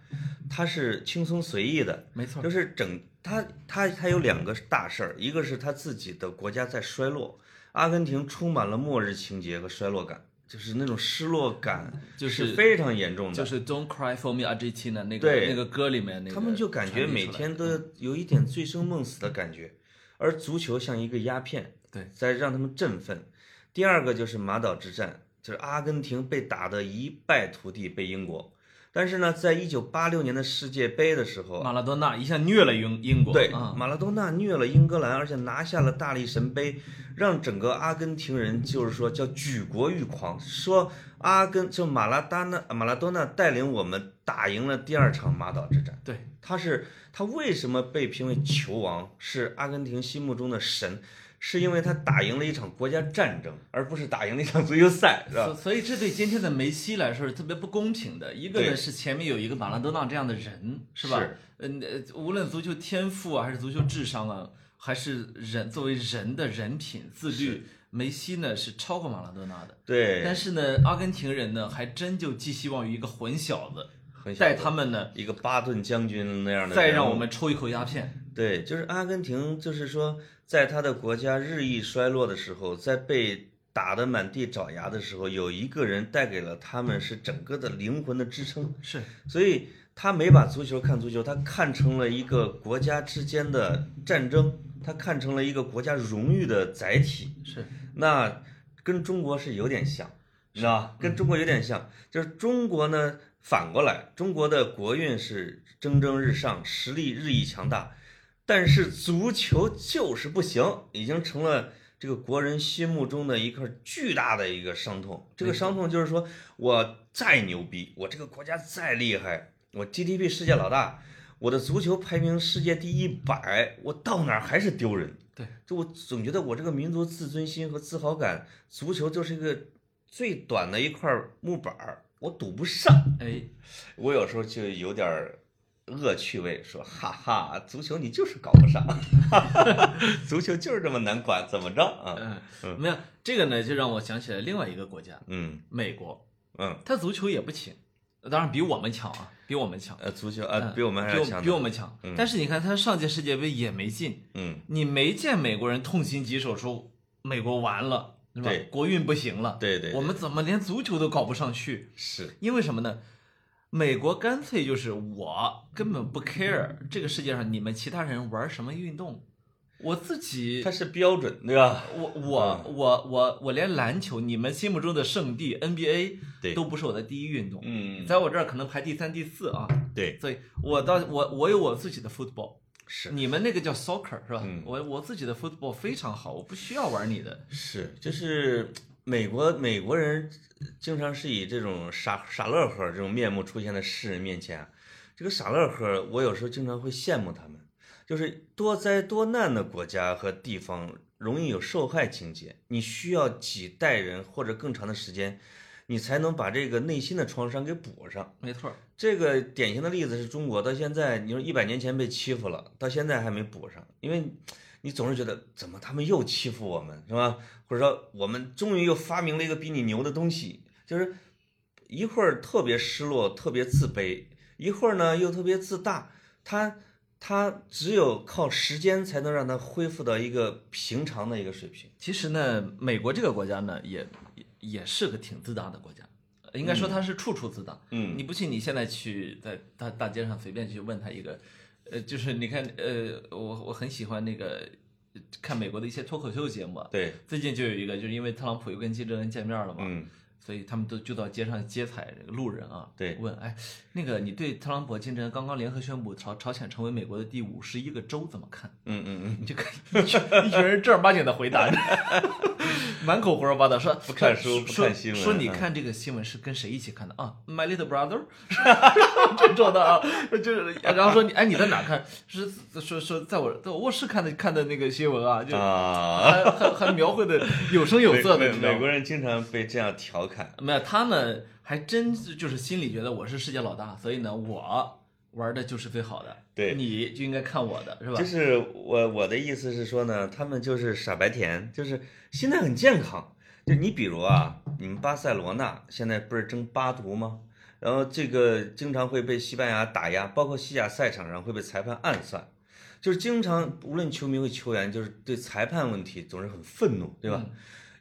他是轻松随意的，没错。就，是整他他他有两个大事儿，一个是他自己的国家在衰落，阿根廷充满了末日情节和衰落感，就是那种失落感，就是是非常严重的，就是 Don't Cry for Me Argentina 那个对那个歌里面那个，他们就感觉每天都有一点醉生梦死的感觉，而足球像一个鸦片，对，在让他们振奋。第二个就是马岛之战，就是阿根廷被打得一败涂地，被英国。但是呢，在一九八六年的世界杯的时候，马拉多纳一下虐了英英国，对啊，马拉多纳虐了英格兰，而且拿下了大力神杯，让整个阿根廷人就是说叫举国欲狂，说阿根就马拉达纳马拉多纳带领我们打赢了第二场马岛之战。对，他是他为什么被评为球王，是阿根廷心目中的神，是因为他打赢了一场国家战争，而不是打赢了一场足球赛，是吧？所所以这对今天的梅西来说是特别不公平的。一个呢是前面有一个马拉多纳这样的人，是吧？是嗯，呃无论足球天赋啊，还是足球智商啊，还是人作为人的人品自律，梅西呢是超过马拉多纳的。对，但是呢，阿根廷人呢还真就寄希望于一个混小子，很小带他们呢一个巴顿将军那样的，再让我们抽一口鸦片。对，就是阿根廷，就是说，在他的国家日益衰落的时候，在被打得满地找牙的时候，有一个人带给了他们是整个的灵魂的支撑。是，所以他没把足球看足球，他看成了一个国家之间的战争，他看成了一个国家荣誉的载体。是，那跟中国是有点像，你知道吧？跟中国有点像，就是中国呢反过来，中国的国运是蒸蒸日上，实力日益强大，但是足球就是不行，已经成了这个国人心目中的一块巨大的一个伤痛。这个伤痛就是说我再牛逼，我这个国家再厉害，我 GDP 世界老大，我的足球排名世界第一百，我到哪儿还是丢人。对，就我总觉得我这个民族自尊心和自豪感，足球就是一个最短的一块木板儿，我赌不上。哎，我有时候就有点儿恶趣味，说哈哈，足球你就是搞不上，哈哈，足球就是这么难管，怎么着啊？嗯，没有这个呢，就让我想起来另外一个国家，嗯美国，嗯，他足球也不行，当然比我们强啊，比我们强。呃，足球呃嗯比我们还比我们强。但是你看他上届世界杯也没进，嗯，你没见美国人痛心疾首说美国完了，对？国运不行了，对对，对我们怎么连足球都搞不上去？是因为什么呢？美国干脆就是我根本不 care 这个世界上你们其他人玩什么运动，我自己它是标准，对吧？我我我我我连篮球，你们心目中的圣地 NBA 对都不是我的第一运动，嗯，在我这儿可能排第三、第四啊。对，所以我到我我有我自己的 football，是你们那个叫 soccer 是吧？嗯我我自己的 football 非常好，我不需要玩你的。是，就是美国美国人经常是以这种傻傻乐呵这种面目出现在世人面前啊。这个傻乐呵，我有时候经常会羡慕他们，就是多灾多难的国家和地方容易有受害情节，你需要几代人或者更长的时间，你才能把这个内心的创伤给补上。没错儿，这个典型的例子是中国，到现在你说一百年前被欺负了，到现在还没补上，因为你总是觉得怎么他们又欺负我们，是吧？或者说我们终于又发明了一个比你牛的东西，就是一会儿特别失落，特别自卑，一会儿呢又特别自大。他他只有靠时间才能让他恢复到一个平常的一个水平。其实呢，美国这个国家呢，也也也是个挺自大的国家，应该说它是处处自大。嗯。你不信，你现在去在大大街上随便去问他一个，呃，就是你看，呃，我我很喜欢那个看美国的一些脱口秀节目啊，对，最近就有一个，就是因为特朗普又跟金正恩见面了嘛，嗯。所以他们都就到街上接采这个路人啊，对。问，哎，那个你对特朗普、竞争刚刚联合宣布朝朝鲜成为美国的第五十一个州怎么看？嗯嗯嗯，你就看一群一群人正儿八经的回答，满口胡说八道，说不看书不看新闻说你嗯看这个新闻是跟谁一起看的啊？My little brother，这种的啊，就是然后说你哎你在哪看？是说说在我在我卧室看的看的那个新闻啊，就啊，还还还描绘的有声有色的，美国人经常被这样调侃。没有，他呢还真是就是心里觉得我是世界老大，所以呢我玩的就是最好的，对你就应该看我的，是吧？就是我我的意思是说呢，他们就是傻白甜，就是心态很健康。就你比如啊，你们巴塞罗那现在不是争八毒吗？然后这个经常会被西班牙打压，包括西甲赛场上会被裁判暗算，就是经常无论球迷和球员，就是对裁判问题总是很愤怒，对吧？嗯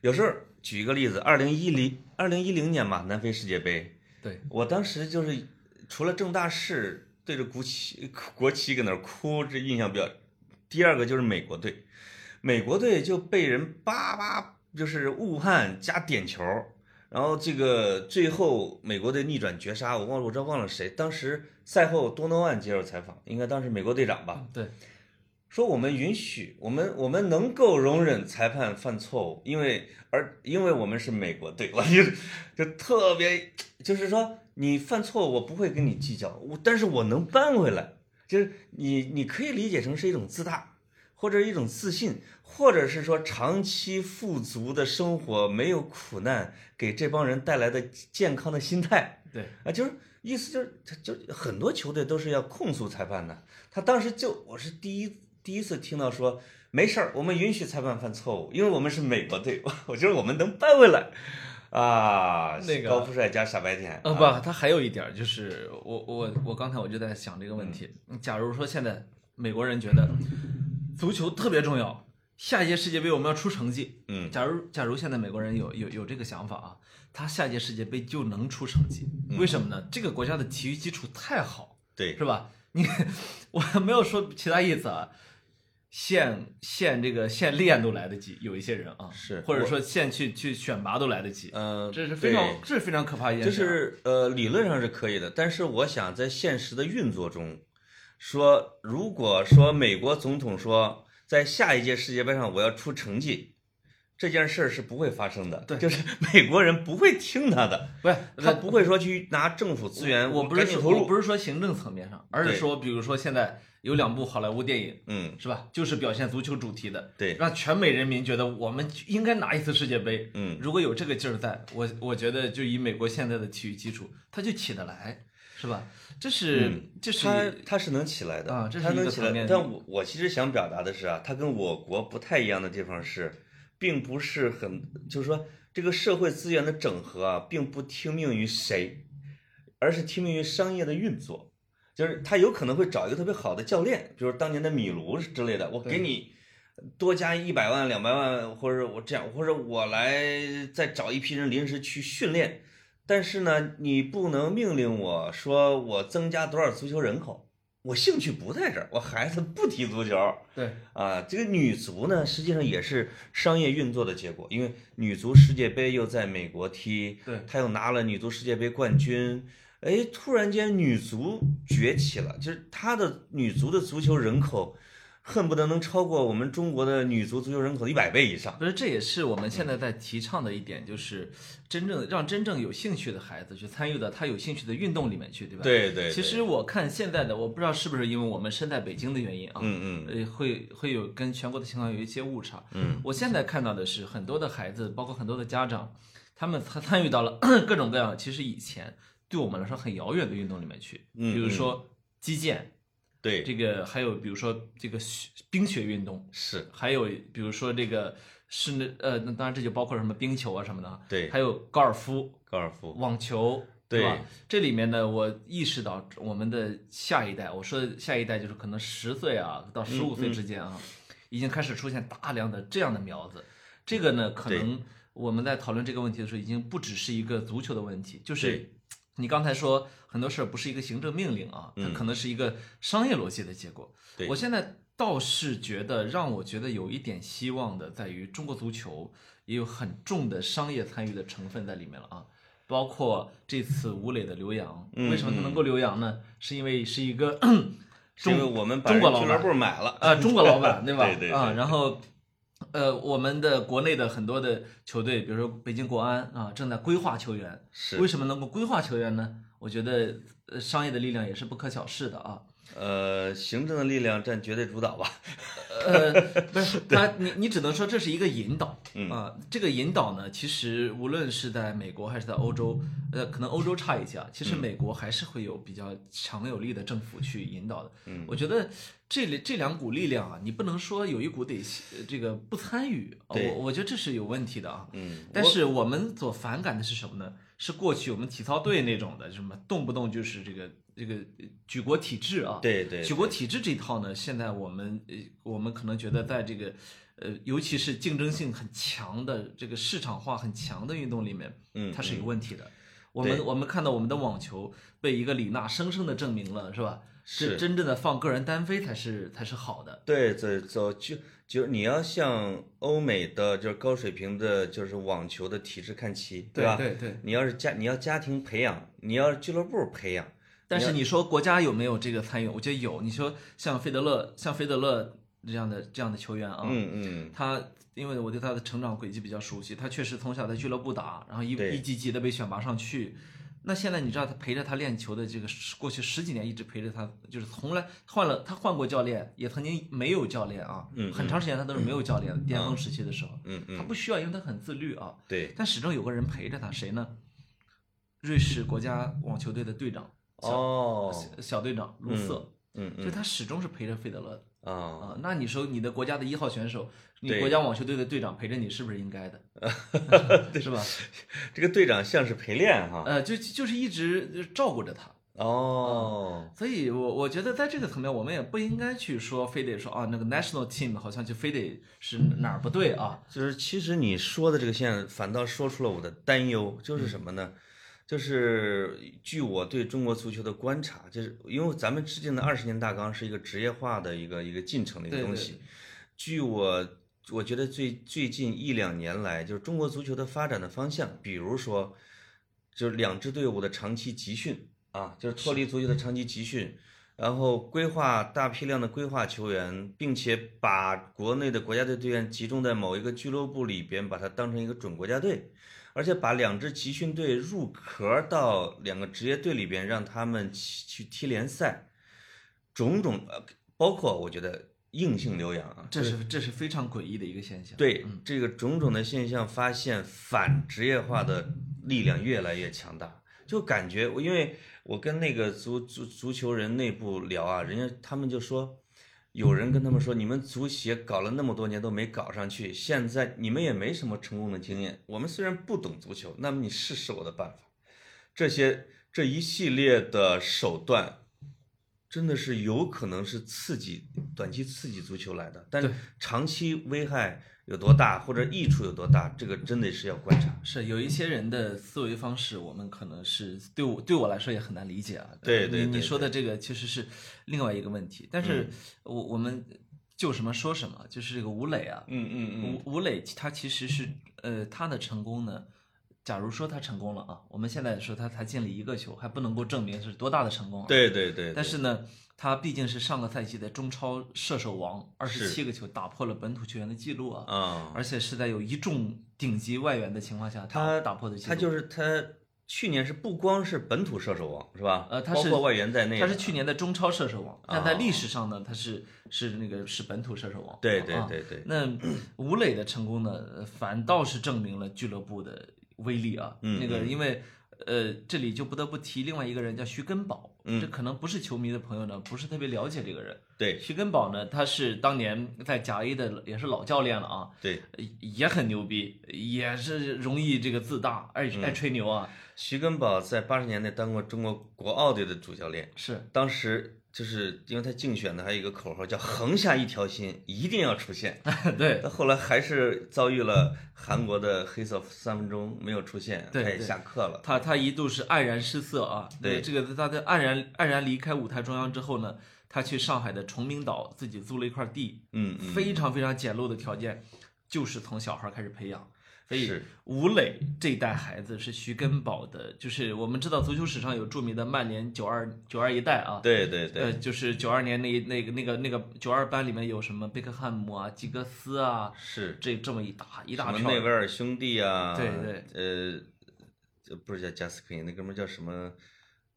有时候举一个例子，二零一零二零一零年嘛，南非世界杯，对，我当时就是除了正大世对着国旗国旗搁那儿哭，这印象比较。第二个就是美国队，美国队就被人叭叭就是误判加点球，然后这个最后美国队逆转绝杀，我忘了我这忘了谁。当时赛后多诺万接受采访，应该当时美国队长吧，对，说我们允许我们我们能够容忍裁判犯错误，因为而因为我们是美国队，我就就特别就是说你犯错误我不会跟你计较，我但是我能扳回来，就是你你可以理解成是一种自大，或者一种自信，或者是说长期富足的生活没有苦难给这帮人带来的健康的心态。对，啊，就是意思就是，他就很多球队都是要控诉裁判的。他当时就我是第一第一次听到说，没事儿，我们允许裁判犯错误，因为我们是美国队，我觉得我们能扳回来。啊，那个高富帅加傻白甜。呃，啊不，他还有一点儿就是，我我我刚才我就在想这个问题。假如说现在美国人觉得足球特别重要，下一届世界杯我们要出成绩。嗯假如假如现在美国人有有有这个想法啊，他下届世界杯就能出成绩，为什么呢？这个国家的体育基础太好，对，是吧？你 我没有说其他意思啊。现现这个现练都来得及，有一些人啊，是或者说现去去选拔都来得及，嗯、这是非常这是非常可怕一件事就。是呃，理论上是可以的，但是我想在现实的运作中，说如果说美国总统说在下一届世界杯上我要出成绩，这件事儿是不会发生的。对就是 美国人不会听他的，不是他不会说去拿政府资源，我不是投入。不是说行政层面上，而是说，比如说现在有两部好莱坞电影，嗯，是吧？就是表现足球主题的，对，让全美人民觉得我们应该拿一次世界杯。嗯，如果有这个劲儿在，我我觉得就以美国现在的体育基础，他就起得来，是吧？这是、嗯这是他他是能起来的啊这是能起来。但我我其实想表达的是啊，他跟我国不太一样的地方是，并不是很，就是说这个社会资源的整合啊，并不听命于谁，而是听命于商业的运作。就是他有可能会找一个特别好的教练，比如当年的米卢之类的，我给你多加一百万、两百万，或者我这样，或者我来再找一批人临时去训练。但是呢，你不能命令我说我增加多少足球人口，我兴趣不在这儿，我孩子不踢足球对啊。这个女足呢，实际上也是商业运作的结果，因为女足世界杯又在美国踢，对她又拿了女足世界杯冠军，哎，突然间女足崛起了，就是她的女足的足球人口，恨不得能超过我们中国的女足足球人口的一百倍以上。不是，这也是我们现在在提倡的一点，就是真正让真正有兴趣的孩子去参与到他有兴趣的运动里面去，对吧？。对对，其实我看现在的，我不知道是不是因为我们身在北京的原因啊，嗯嗯呃，会会有跟全国的情况有一些误差。嗯，我现在看到的是很多的孩子，包括很多的家长，他们参参与到了 各种各样其实以前对我们来说很遥远的运动里面去，嗯比如说击剑、对，这个还有比如说这个雪冰雪运动，是，还有比如说这个室内呃，那当然这就包括什么冰球啊什么的，对，还有高尔夫、高尔夫，网球，对吧？这里面呢，我意识到我们的下一代，我说的下一代就是可能十岁啊到十五岁之间啊，已经开始出现大量的这样的苗子。这个呢，可能我们在讨论这个问题的时候，已经不只是一个足球的问题，就是对你刚才说很多事儿不是一个行政命令啊，它可能是一个商业逻辑的结果。对我现在倒是觉得，让我觉得有一点希望的，在于中国足球也有很重的商业参与的成分在里面了啊。包括这次吴磊的留洋，嗯为什么他能够留洋呢？是因为是一个是因为我们把中国老板人俱乐部买了，啊，中国老板 对吧？对对对啊，然后，呃，我们的国内的很多的球队，比如说北京国安啊，正在规划球员。是为什么能够规划球员呢？我觉得呃商业的力量也是不可小视的啊。呃，行政的力量占绝对主导吧？呃，不是 他，你你只能说这是一个引导嗯啊。这个引导呢，其实无论是在美国还是在欧洲，呃，可能欧洲差一些啊，其嗯实美国还是会有比较强有力的政府去引导的。嗯我觉得这里这两股力量啊，你不能说有一股得呃这个不参与，我我觉得这是有问题的啊。嗯，但是我们所反感的是什么呢？是过去我们体操队那种的，什么动不动就是这个这个呃举国体制啊。对对，举国体制这一套呢，现在我们呃，我们可能觉得在这个呃，尤其是竞争性很强的这个市场化很强的运动里面，嗯它是有问题的。我们我们看到我们的网球被一个李娜生生的证明了，是吧？是真真正的放个人单飞才是才是好的。对，走走就就你要向欧美的就是高水平的，就是网球的体制看齐，对吧？对对。你要是家你要家庭培养，你要俱乐部培养，但是你说国家有没有这个参与？我觉得有。你说像费德勒，像费德勒这样的这样的球员啊，嗯嗯，他因为我对他的成长轨迹比较熟悉，他确实从小在俱乐部打，然后一一级级的被选拔上去。那现在你知道他陪着他练球的这个过去十几年一直陪着他，就是从来换了他换过教练，也曾经没有教练啊，嗯很长时间他都是没有教练的，巅峰时期的时候，嗯嗯他不需要，因为他很自律啊，对，但始终有个人陪着他，谁呢？瑞士国家网球队的队长哦，小小队长卢瑟，嗯嗯所以他始终是陪着费德勒的。啊，啊，那你说你的国家的一号选手，你国家网球队的队长陪着你，是不是应该的？是吧？这个队长像是陪练哈，呃，就就是一直照顾着他，哦，所以我我觉得在这个层面，我们也不应该去说非得说啊，那个 national team 好像就非得是哪儿不对啊。就是其实你说的这个现象，反倒说出了我的担忧，就是什么呢？就是据我对中国足球的观察，就是因为咱们制定的二十年大纲是一个职业化的一个一个进程的一个对对东西。据我我觉得最最近一两年来，就是中国足球的发展的方向，比如说，就是两支队伍的长期集训啊，就是脱离足球的长期集训，然后规划大批量的规划球员，并且把国内的国家队队员集中在某一个俱乐部里边，把它当成一个准国家队，而且把两支集训队入壳到两个职业队里边，让他们去去踢联赛，种种呃，包括我觉得硬性留洋啊，这是这是非常诡异的一个现象。对这个种种的现象，发现反职业化的力量越来越强大，就感觉我因为我跟那个足足足球人内部聊啊，人家他们就说，有人跟他们说，你们足协搞了那么多年都没搞上去，现在你们也没什么成功的经验。我们虽然不懂足球，那么你试试我的办法，这些这一系列的手段。真的是有可能是刺激短期刺激足球来的，但是长期危害有多大或者益处有多大，这个真的是要观察。是有一些人的思维方式，我们可能是对我对我来说也很难理解啊。对对对你你说的这个其实是另外一个问题，但是嗯我我们就什么说什么，就是这个吴磊啊，嗯嗯吴吴磊他其实是呃他的成功呢，假如说他成功了啊，我们现在说他才进了一个球，还不能够证明是多大的成功啊。对对对，但是呢，他毕竟是上个赛季的中超射手王，二十七个球打破了本土球员的记录啊，啊，而且是在有一众顶级外援的情况下，他打破的记录。他就是他去年是不光是本土射手王是吧？呃他是括外援在内。他是去年的中超射手王，但在哦历史上呢，他是是那个是本土射手王。对对啊对对，那吴磊的成功呢，呃反倒是证明了俱乐部的威力啊。嗯那个因为呃，这里就不得不提另外一个人叫徐根宝，嗯。这可能不是球迷的朋友呢，不是特别了解这个人。对。徐根宝呢，他是当年在甲 A 的也是老教练了啊，对，也很牛逼，也是容易这个自大，爱嗯。爱吹牛啊，徐根宝在八十年代当过中国国奥队的主教练，是。当时就是因为他竞选的还有一个口号叫“横下一条心，一定要出现 ”。对他后来还是遭遇了韩国的黑色三分钟没有出现，他也下课了。他他一度是黯然失色啊。对这个他在黯然黯然离开舞台中央之后呢，他去上海的崇明岛自己租了一块地，嗯嗯，非常非常简陋的条件，就是从小孩开始培养。所以是吴磊这一代孩子是徐根宝的，就是我们知道足球史上有著名的曼联九二九二一代啊，对对对，呃，就是九二年那那个那个那个九二班里面有什么贝克汉姆啊、吉格斯啊，是这这么一大一大票人内维尔兄弟啊，对对，呃，不是叫加斯科因，那哥们儿叫什么？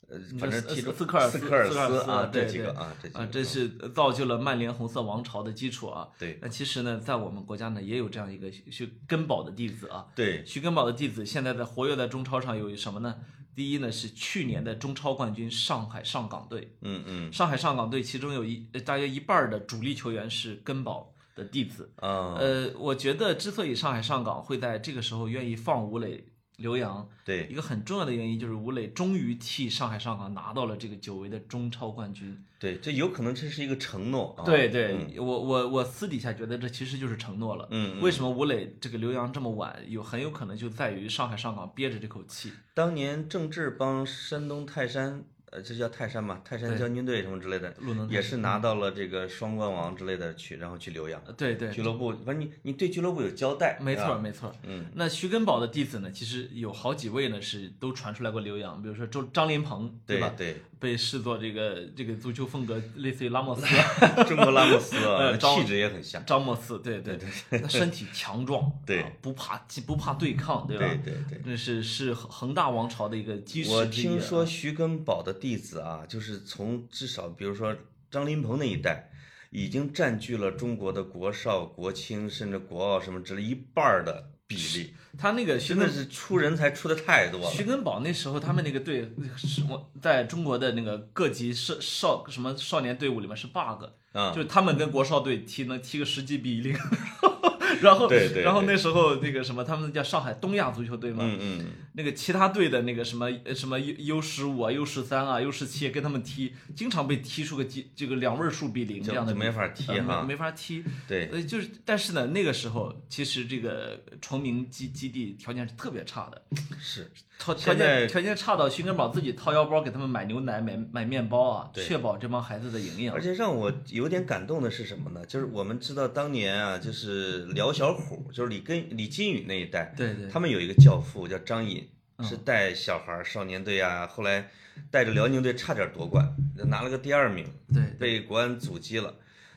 呃，你反正说踢出斯斯科尔斯斯科尔斯啊，这几个啊，这几啊，这是造就了曼联红色王朝的基础啊。对那其实呢，在我们国家呢，也有这样一个徐根宝的弟子啊。对徐根宝的弟子现在在活跃在中超上有什么呢？第一呢是去年的中超冠军上海上港队，嗯嗯上海上港队其中有一呃大约一半儿的主力球员是根宝的弟子。啊，呃，我觉得之所以上海上港会在这个时候愿意放吴磊留洋，对一个很重要的原因就是吴磊终于替上海上港拿到了这个久违的中超冠军。对，这有可能这是一个承诺啊。对对，我我我私底下觉得这其实就是承诺了。嗯，嗯为什么吴磊这个刘洋这么晚？有很有可能就在于上海上港憋着这口气。当年郑智帮山东泰山，呃，这叫泰山嘛，泰山将军队什么之类的，路能也是拿到了这个双冠王之类的去，然后去留洋。呃对对，俱乐部，反正你你对俱乐部有交代，没错没错。嗯，那徐根宝的弟子呢，其实有好几位呢是都传出来过留洋，比如说周张林鹏，对，吧？对对，被视作这个这个足球风格类似于拉莫斯、中国拉莫斯气质也很像。张莫斯，对对对，他身体强壮，对啊不怕不怕对抗，对吧？对对对。那是是恒大王朝的一个基石我听说徐根宝的弟子啊，就是从至少比如说张琳芃那一代，已经占据了中国的国少、国青甚至国奥什么之类一半的比例，他那个真的是出人才出的太多了。徐根宝那时候他们那个队什么在中国的那个各级少少什么少年队伍里面是 bug，嗯就是他们跟国少队踢能踢个十几比零，然后对对对然后那时候那个什么他们叫上海东亚足球队嘛，嗯嗯，那个其他队的那个什么呃什么 U U 十五啊、U 十三啊、U 十七跟他们踢，经常被踢出个几这个两位数比零这样的就没法踢呃哈没没法踢。对，呃，就是，但是呢，那个时候其实这个崇明基基地条件是特别差的，是条条件条件差到徐根宝自己掏腰包给他们买牛奶、买买面包啊，确保这帮孩子的营养而。且让我有点感动的是什么呢？就是我们知道当年啊，就是辽小虎，就是李根李金羽那一代，对对，他们有一个教父叫张颖，嗯是带小孩少年队啊，后来带着辽宁队差点夺冠，拿了个第二名，对被国安阻击了。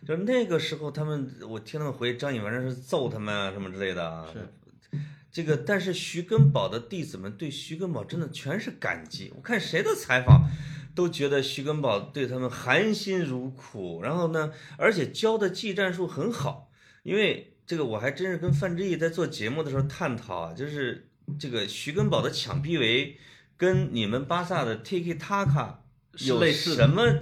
就是那个时候，他们我听他们回忆，张颖反正是揍他们啊什么之类的啊。是这个，但是徐根宝的弟子们对徐根宝真的全是感激。我看谁的采访，都觉得徐根宝对他们含辛茹苦，然后呢，而且教的技战术很好。因为这个，我还真是跟范志毅在做节目的时候探讨啊，就是这个徐根宝的抢逼围跟你们巴萨的 Tiki Taka 有类似什么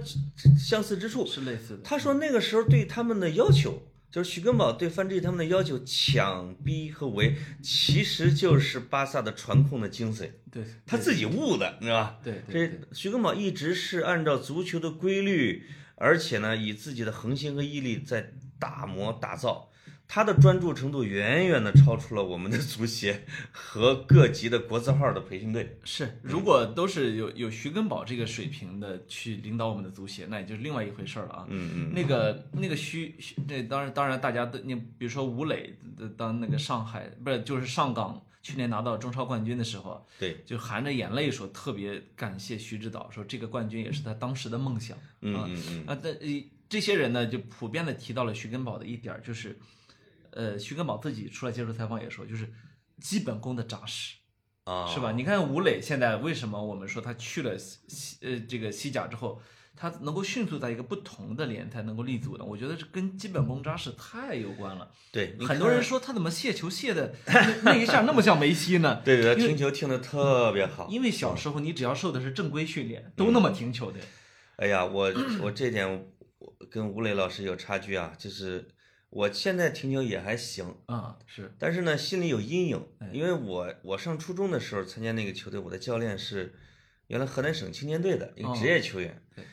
相似之处？是类似的。他说那个时候对他们的要求，就是徐根宝对范志毅他们的要求，抢逼和围，其实就是巴萨的传控的精髓，对，他自己悟的，你知道吧？对对这徐根宝一直是按照足球的规律，而且呢，以自己的恒心和毅力在打磨打造。他的专注程度远远的超出了我们的足协和各级的国字号的培训队。是，如果都是有有徐根宝这个水平的去领导我们的足协，那也就是另外一回事儿了啊。嗯嗯，那个那个徐，徐那当然当然大家都你比如说吴磊的当那个上海不是就是上港去年拿到中超冠军的时候，对，就含着眼泪说特别感谢徐指导，说这个冠军也是他当时的梦想。嗯啊嗯嗯，啊，但呃这些人呢就普遍的提到了徐根宝的一点儿，就是，呃，徐根宝自己出来接受采访也说，就是基本功的扎实。啊，是吧？？你看吴磊现在为什么我们说他去了西呃这个西甲之后，他能够迅速在一个不同的联赛能够立足呢？我觉得这跟基本功扎实太有关了。对，很多人，说他怎么卸球卸的那那一下那么像梅西呢？对对，他停球停的特别好。因为小时候你只要受的是正规训练，都那么停球的。哎呀，我 我这点我跟吴磊老师有差距啊，就是我现在停球也还行，啊，是但是呢，心里有阴影哎，因为我我上初中的时候参加那个球队，我的教练是原来河南省青年队的一个职业球员对。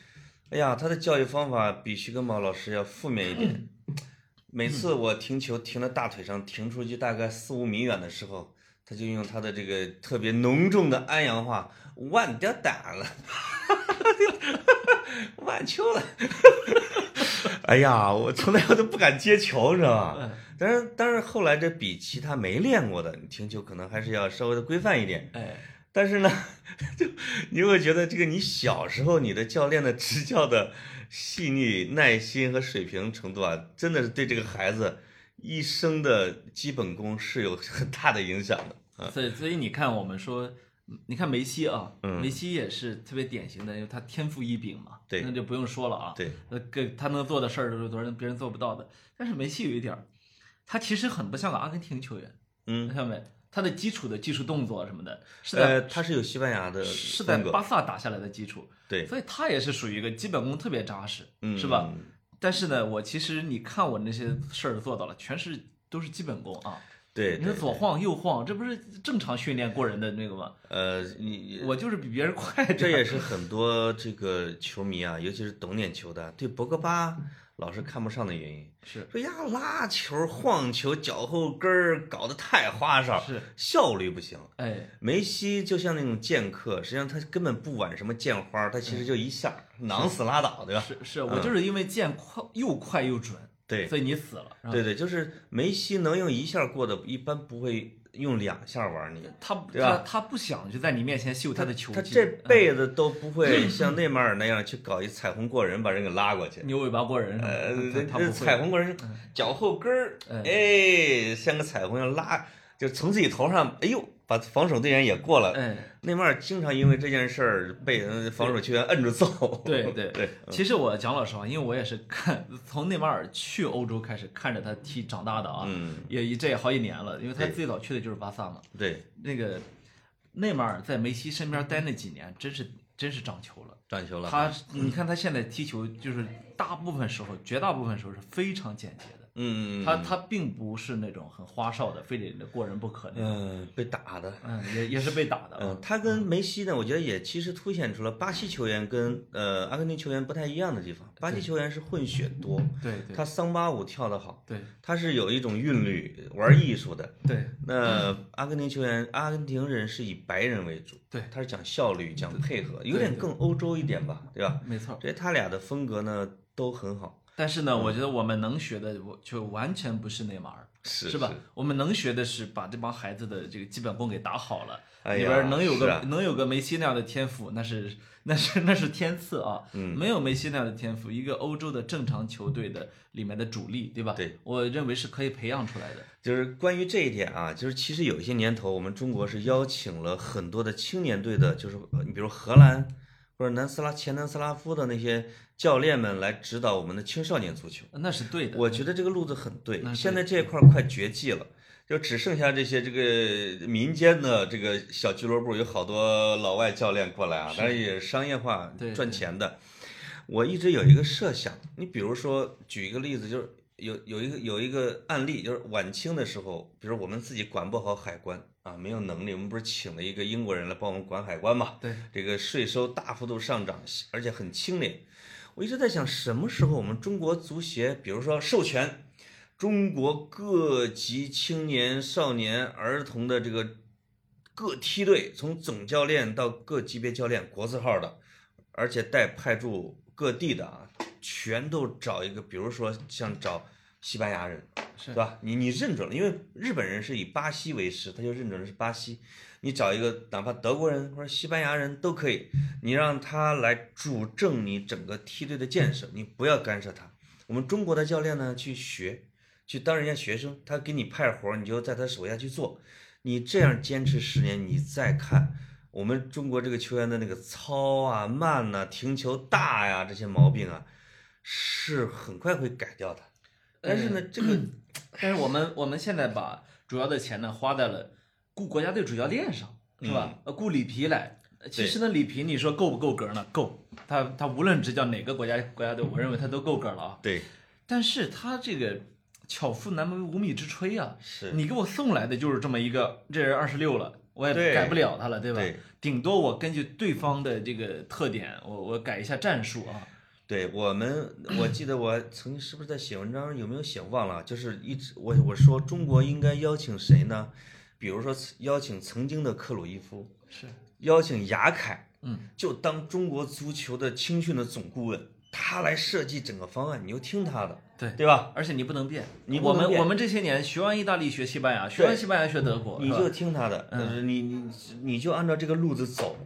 哎呀，他的教育方法比徐根宝老师要负面一点。每次我停球停到大腿上，停出去大概四五米远的时候，他就用他的这个特别浓重的安阳话：“晚掉胆了，晚球了。”哎呀，我从来我都不敢接球，你知道吧？嗯但是，但是后来这比其他没练过的，你停球可能还是要稍微的规范一点。哎，但是呢，就你会觉得这个你小时候你的教练的执教的细腻、耐心和水平程度啊，真的是对这个孩子一生的基本功是有很大的影响的啊。所以所以你看，我们说，你看梅西啊，嗯梅西也是特别典型的，因为他天赋异禀嘛，对那就不用说了啊。对，呃，跟他能做的事儿都是多人别人做不到的。但是梅西有一点儿，他其实很不像个阿根廷球员，嗯，看到没？他的基础的技术动作什么的，是呃，在他是有西班牙的是在巴萨打下来的基础，对，所以他也是属于一个基本功特别扎实，嗯，是吧？但是呢，我其实你看我那些事儿做到了，全是都是基本功啊。对，你说左晃右晃，这不是正常训练过人的那个吗？呃，你我就是比别人快。这也是很多这个球迷啊，尤其是懂点球的，对博格巴老是看不上的原因。是说呀，拉球、晃球、脚后跟儿搞得太花哨，是，效率不行。哎，梅西就像那种剑客，实际上他根本不玩什么剑花，他其实就一下囊死拉倒，对吧？是是，我就是因为剑快又快又准，对所以你死了。对对，就是梅西能用一下过的，一般不会用两下玩你。他他他不想就在你面前秀他的球技，他这辈子都不会像内马尔那样去搞一彩虹过人，把人给拉过去。牛尾巴过人，呃，彩。虹过人，脚后跟儿，嗯哎，像个彩虹一样拉，就从自己头上，哎呦，把防守队员也过了。哎，内马尔经常因为这件事儿被人防守球员摁着揍。对 对对，其实我讲老实话，因为我也是看从内马尔去欧洲开始看着他踢长大的啊，嗯，也这也好几年了，因为他最早去的就是巴萨嘛。对，那个内马尔在梅西身边待那几年，真是真是长球了。长球了。他，你看他现在踢球，就是大部分时候，绝大部分时候是非常简洁的。嗯，他他并不是那种很花哨的，非得过人不可那种。嗯被打的。嗯，也也是被打的啊。嗯，他跟梅西呢，我觉得也其实凸显出了巴西球员跟呃阿根廷球员不太一样的地方。巴西球员是混血多，对对他桑巴舞跳得好，对他是有一种韵律，玩艺术的。对那阿根廷球员，阿根廷人是以白人为主，对，他是讲效率、讲配合，有点更欧洲一点吧，对吧？没错。这他俩的风格呢都很好，但是呢，我觉得我们能学的，我就完全不是内马尔，是是吧？？我们能学的是把这帮孩子的这个基本功给打好了。里边能有个、啊能有个梅西那样的天赋，那是那是那是天赐啊！嗯没有梅西那样的天赋，一个欧洲的正常球队的里面的主力，对吧？对，我认为是可以培养出来的。就是关于这一点啊，就是其实有一些年头，我们中国是邀请了很多的青年队的，就是呃你比如荷兰或者南斯拉前南斯拉夫的那些教练们来指导我们的青少年足球。那是对的。我觉得这个路子很对现在这一块儿快绝迹了，就只剩下这些这个民间的这个小俱乐部，有好多老外教练过来啊，当然也商业化对赚钱的。我一直有一个设想，你比如说举一个例子，就是有有一个有一个案例，就是晚清的时候，比如我们自己管不好海关啊，没有能力，我们不是请了一个英国人来帮我们管海关嘛？对，这个税收大幅度上涨，而且很清廉。我一直在想，什么时候我们中国足协，比如说授权中国各级青年、少年、儿童的这个各梯队，从总教练到各级别教练，国字号的，而且带派驻各地的啊，全都找一个，比如说像找西班牙人，是对吧？你你认准了，因为日本人是以巴西为师，他就认准的是巴西。你找一个哪怕德国人或者西班牙人都可以，你让他来主政你整个梯队的建设，你不要干涉他。我们中国的教练呢，去学，去当人家学生，他给你派活儿，你就在他手下去做。你这样坚持十年，你再看我们中国这个球员的那个糙啊、慢呐、停球大呀这些毛病啊，是很快会改掉的。但是呢，这个但是我们我们现在把主要的钱呢花在了雇国家队主教练上，是吧？呃，雇里皮来。其实呢，里皮你说够不够格呢？够，他他无论执教哪个国家国家队，我认为他都够格了啊。对，但是他这个巧妇难为无米之炊啊，是你给我送来的就是这么一个，这人二十六了，我也改不了他了，对吧？对顶多我根据对方的这个特点，我我改一下战术啊。对我们，我记得我曾经是不是在写文章，有没有写忘了？就是一直我我说中国应该邀请谁呢？比如说邀请曾经的克鲁伊夫，是，邀请雅凯，嗯，就当中国足球的青训的总顾问，他来设计整个方案，你就听他的，对对吧？而且你不能变，你。变我们我们这些年学完意大利学西班牙，学完西班牙学德国，你就听他的，嗯。呃你你你就按照这个路子走，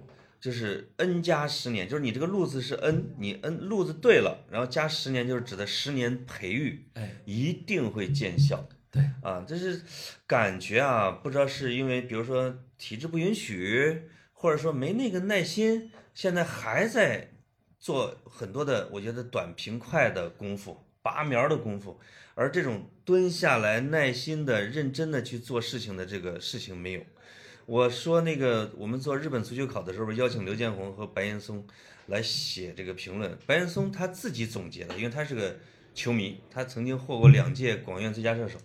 就是 n 加十年，就是你这个路子是 n，你 n 路子对了，然后加十年就是指的十年培育，哎，一定会见效。对啊，就是感觉啊，不知道是因为比如说体制不允许，或者说没那个耐心，现在还在做很多的，我觉得短平快的功夫、拔苗的功夫，而这种蹲下来、耐心的、认真的去做事情的这个事情没有。我说那个我们做日本足球考的时候，邀请刘建宏和白岩松来写这个评论。白岩松他自己总结的，因为他是个球迷，他曾经获过两届广院最佳射手。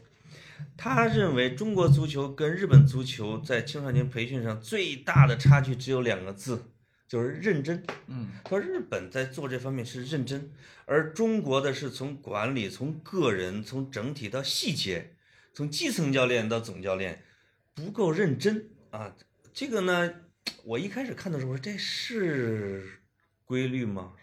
他认为中国足球跟日本足球在青少年培训上最大的差距只有两个字，就是认真。嗯，说日本在做这方面是认真，而中国的是从管理、从个人、从整体到细节，从基层教练到总教练不够认真啊。这个呢，我一开始看的时候，这是规律吗？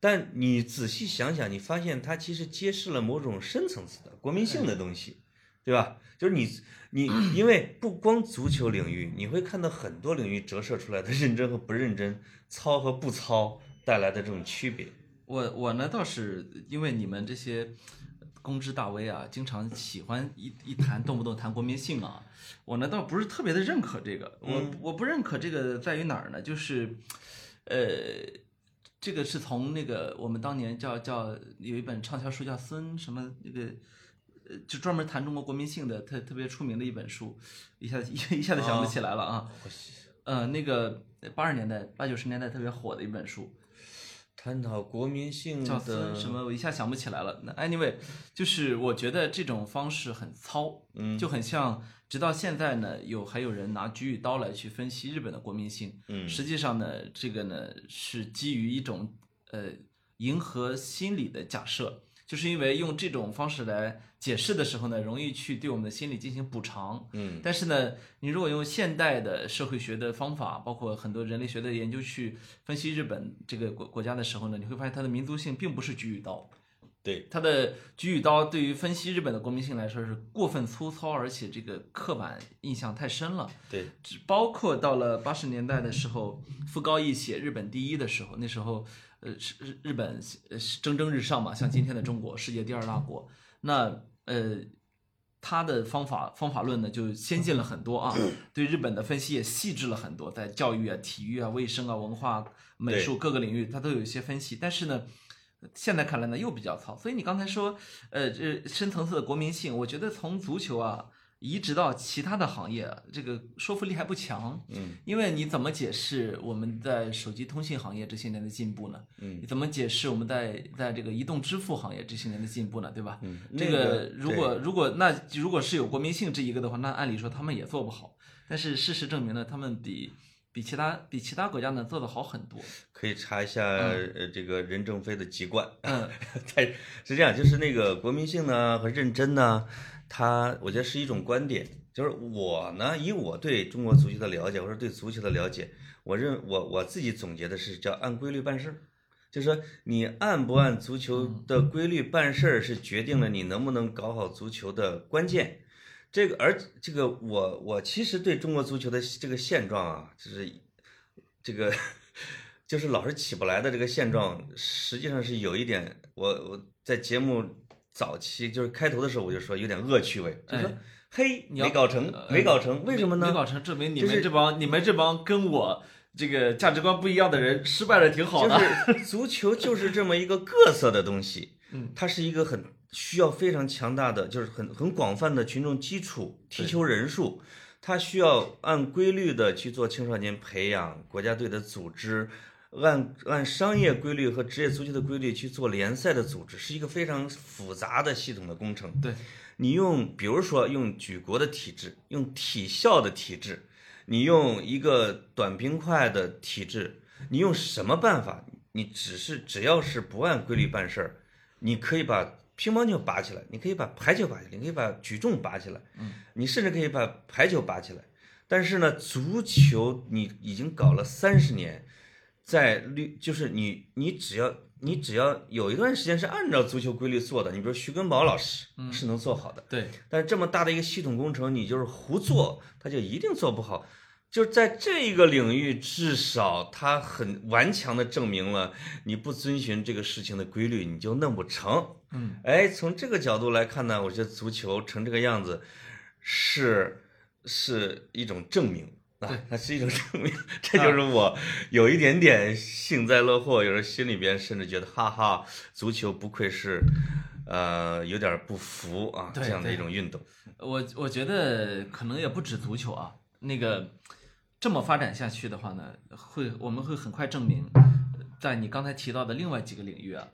但你仔细想想，你发现它其实揭示了某种深层次的国民性的东西，对吧？就是你你因为不光足球领域，你会看到很多领域折射出来的认真和不认真、操和不操带来的这种区别。我我呢倒是因为你们这些公知大 V 啊，经常喜欢一一谈动不动谈国民性啊，我呢倒不是特别的认可这个。我我不认可这个在于哪儿呢？就是，呃，这个是从那个我们当年叫叫有一本畅销书叫孙什么那个。呃，就专门谈中国国民性的特特别出名的一本书，一下一一下子想不起来了啊。呃，那个八十年代、八九十年代特别火的一本书，探讨国民性叫的什么，我一下想不起来了。那 anyway，就是我觉得这种方式很糙，嗯就很像，直到现在呢，有还有人拿菊与刀来去分析日本的国民性。嗯实际上呢，这个呢是基于一种呃迎合心理的假设，就是因为用这种方式来解释的时候呢，容易去对我们的心理进行补偿。嗯但是呢，你如果用现代的社会学的方法，包括很多人类学的研究去分析日本这个国国家的时候呢，你会发现它的民族性并不是菊与刀，对，它的菊与刀对于分析日本的国民性来说是过分粗糙，而且这个刻板印象太深了。对，只包括到了八十年代的时候，傅高义写日本第一的时候，那时候呃是日日本呃是蒸蒸日上嘛，像今天的中国，世界第二大国。那呃，他的方法方法论呢就先进了很多啊，对日本的分析也细致了很多，在教育啊、体育啊、卫生啊、文化、美术各个领域，他都有一些分析。但是呢，现在看来呢又比较糙。所以你刚才说，呃，这深层次的国民性，我觉得从足球啊移植到其他的行业啊，这个说服力还不强。嗯因为你怎么解释我们在手机通信行业这些年的进步呢？嗯你怎么解释我们在在这个移动支付行业这些年的进步呢？对吧？嗯，这那个如果如果那如果是有国民性这一个的话，那按理说他们也做不好。但是事实证明呢，他们比比其他比其他国家呢做得好很多。可以查一下呃这个任正非的籍贯。嗯 在是这样，就是那个国民性呢和认真呢，它我觉得是一种观点。就是我呢，以我对中国足球的了解，或者对足球的了解，我认我我自己总结的是叫按规律办事儿。就是说，你按不按足球的规律办事儿，是决定了你能不能搞好足球的关键。这个，而这个我我其实对中国足球的这个现状啊，就是这个就是老是起不来的这个现状，实际上是有一点，我我在节目早期就是开头的时候我就说有点恶趣味，就说哎嘿你要没搞成呃，没搞成，为什么呢？没搞成，证明你就是们这帮你们这帮跟我这个价值观不一样的人失败了，挺好的就。是 足球就是这么一个各色的东西，嗯，它是一个很需要非常强大的，就是很很广泛的群众基础，踢球人数，它需要按规律的去做青少年培养，国家队的组织。按按商业规律和职业足球的规律去做联赛的组织，是一个非常复杂的系统的工程。对，你用，比如说用举国的体制，用体校的体制，你用一个短平快的体制，你用什么办法？你只是只要是不按规律办事儿，你可以把乒乓球拔起来，你可以把排球拔起来，你可以把举重拔起来，嗯，你甚至可以把排球拔起来。但是呢，足球你已经搞了三十年，在律就是你你只要你只要有一段时间是按照足球规律做的，你比如徐根宝老师是能做好的，对，但是这么大的一个系统工程，你就是胡做，他就一定做不好。就是在这一个领域，至少他很顽强的证明了，你不遵循这个事情的规律，你就弄不成。嗯，哎，从这个角度来看呢，我觉得足球成这个样子，是是一种证明啊，它是一种证明。这就是我有一点点幸灾乐祸，有时候心里边甚至觉得，哈哈，足球不愧是，呃，有点不服啊，这样的一种运动。我我觉得可能也不止足球啊，那个这么发展下去的话呢，会我们会很快证明，在你刚才提到的另外几个领域啊，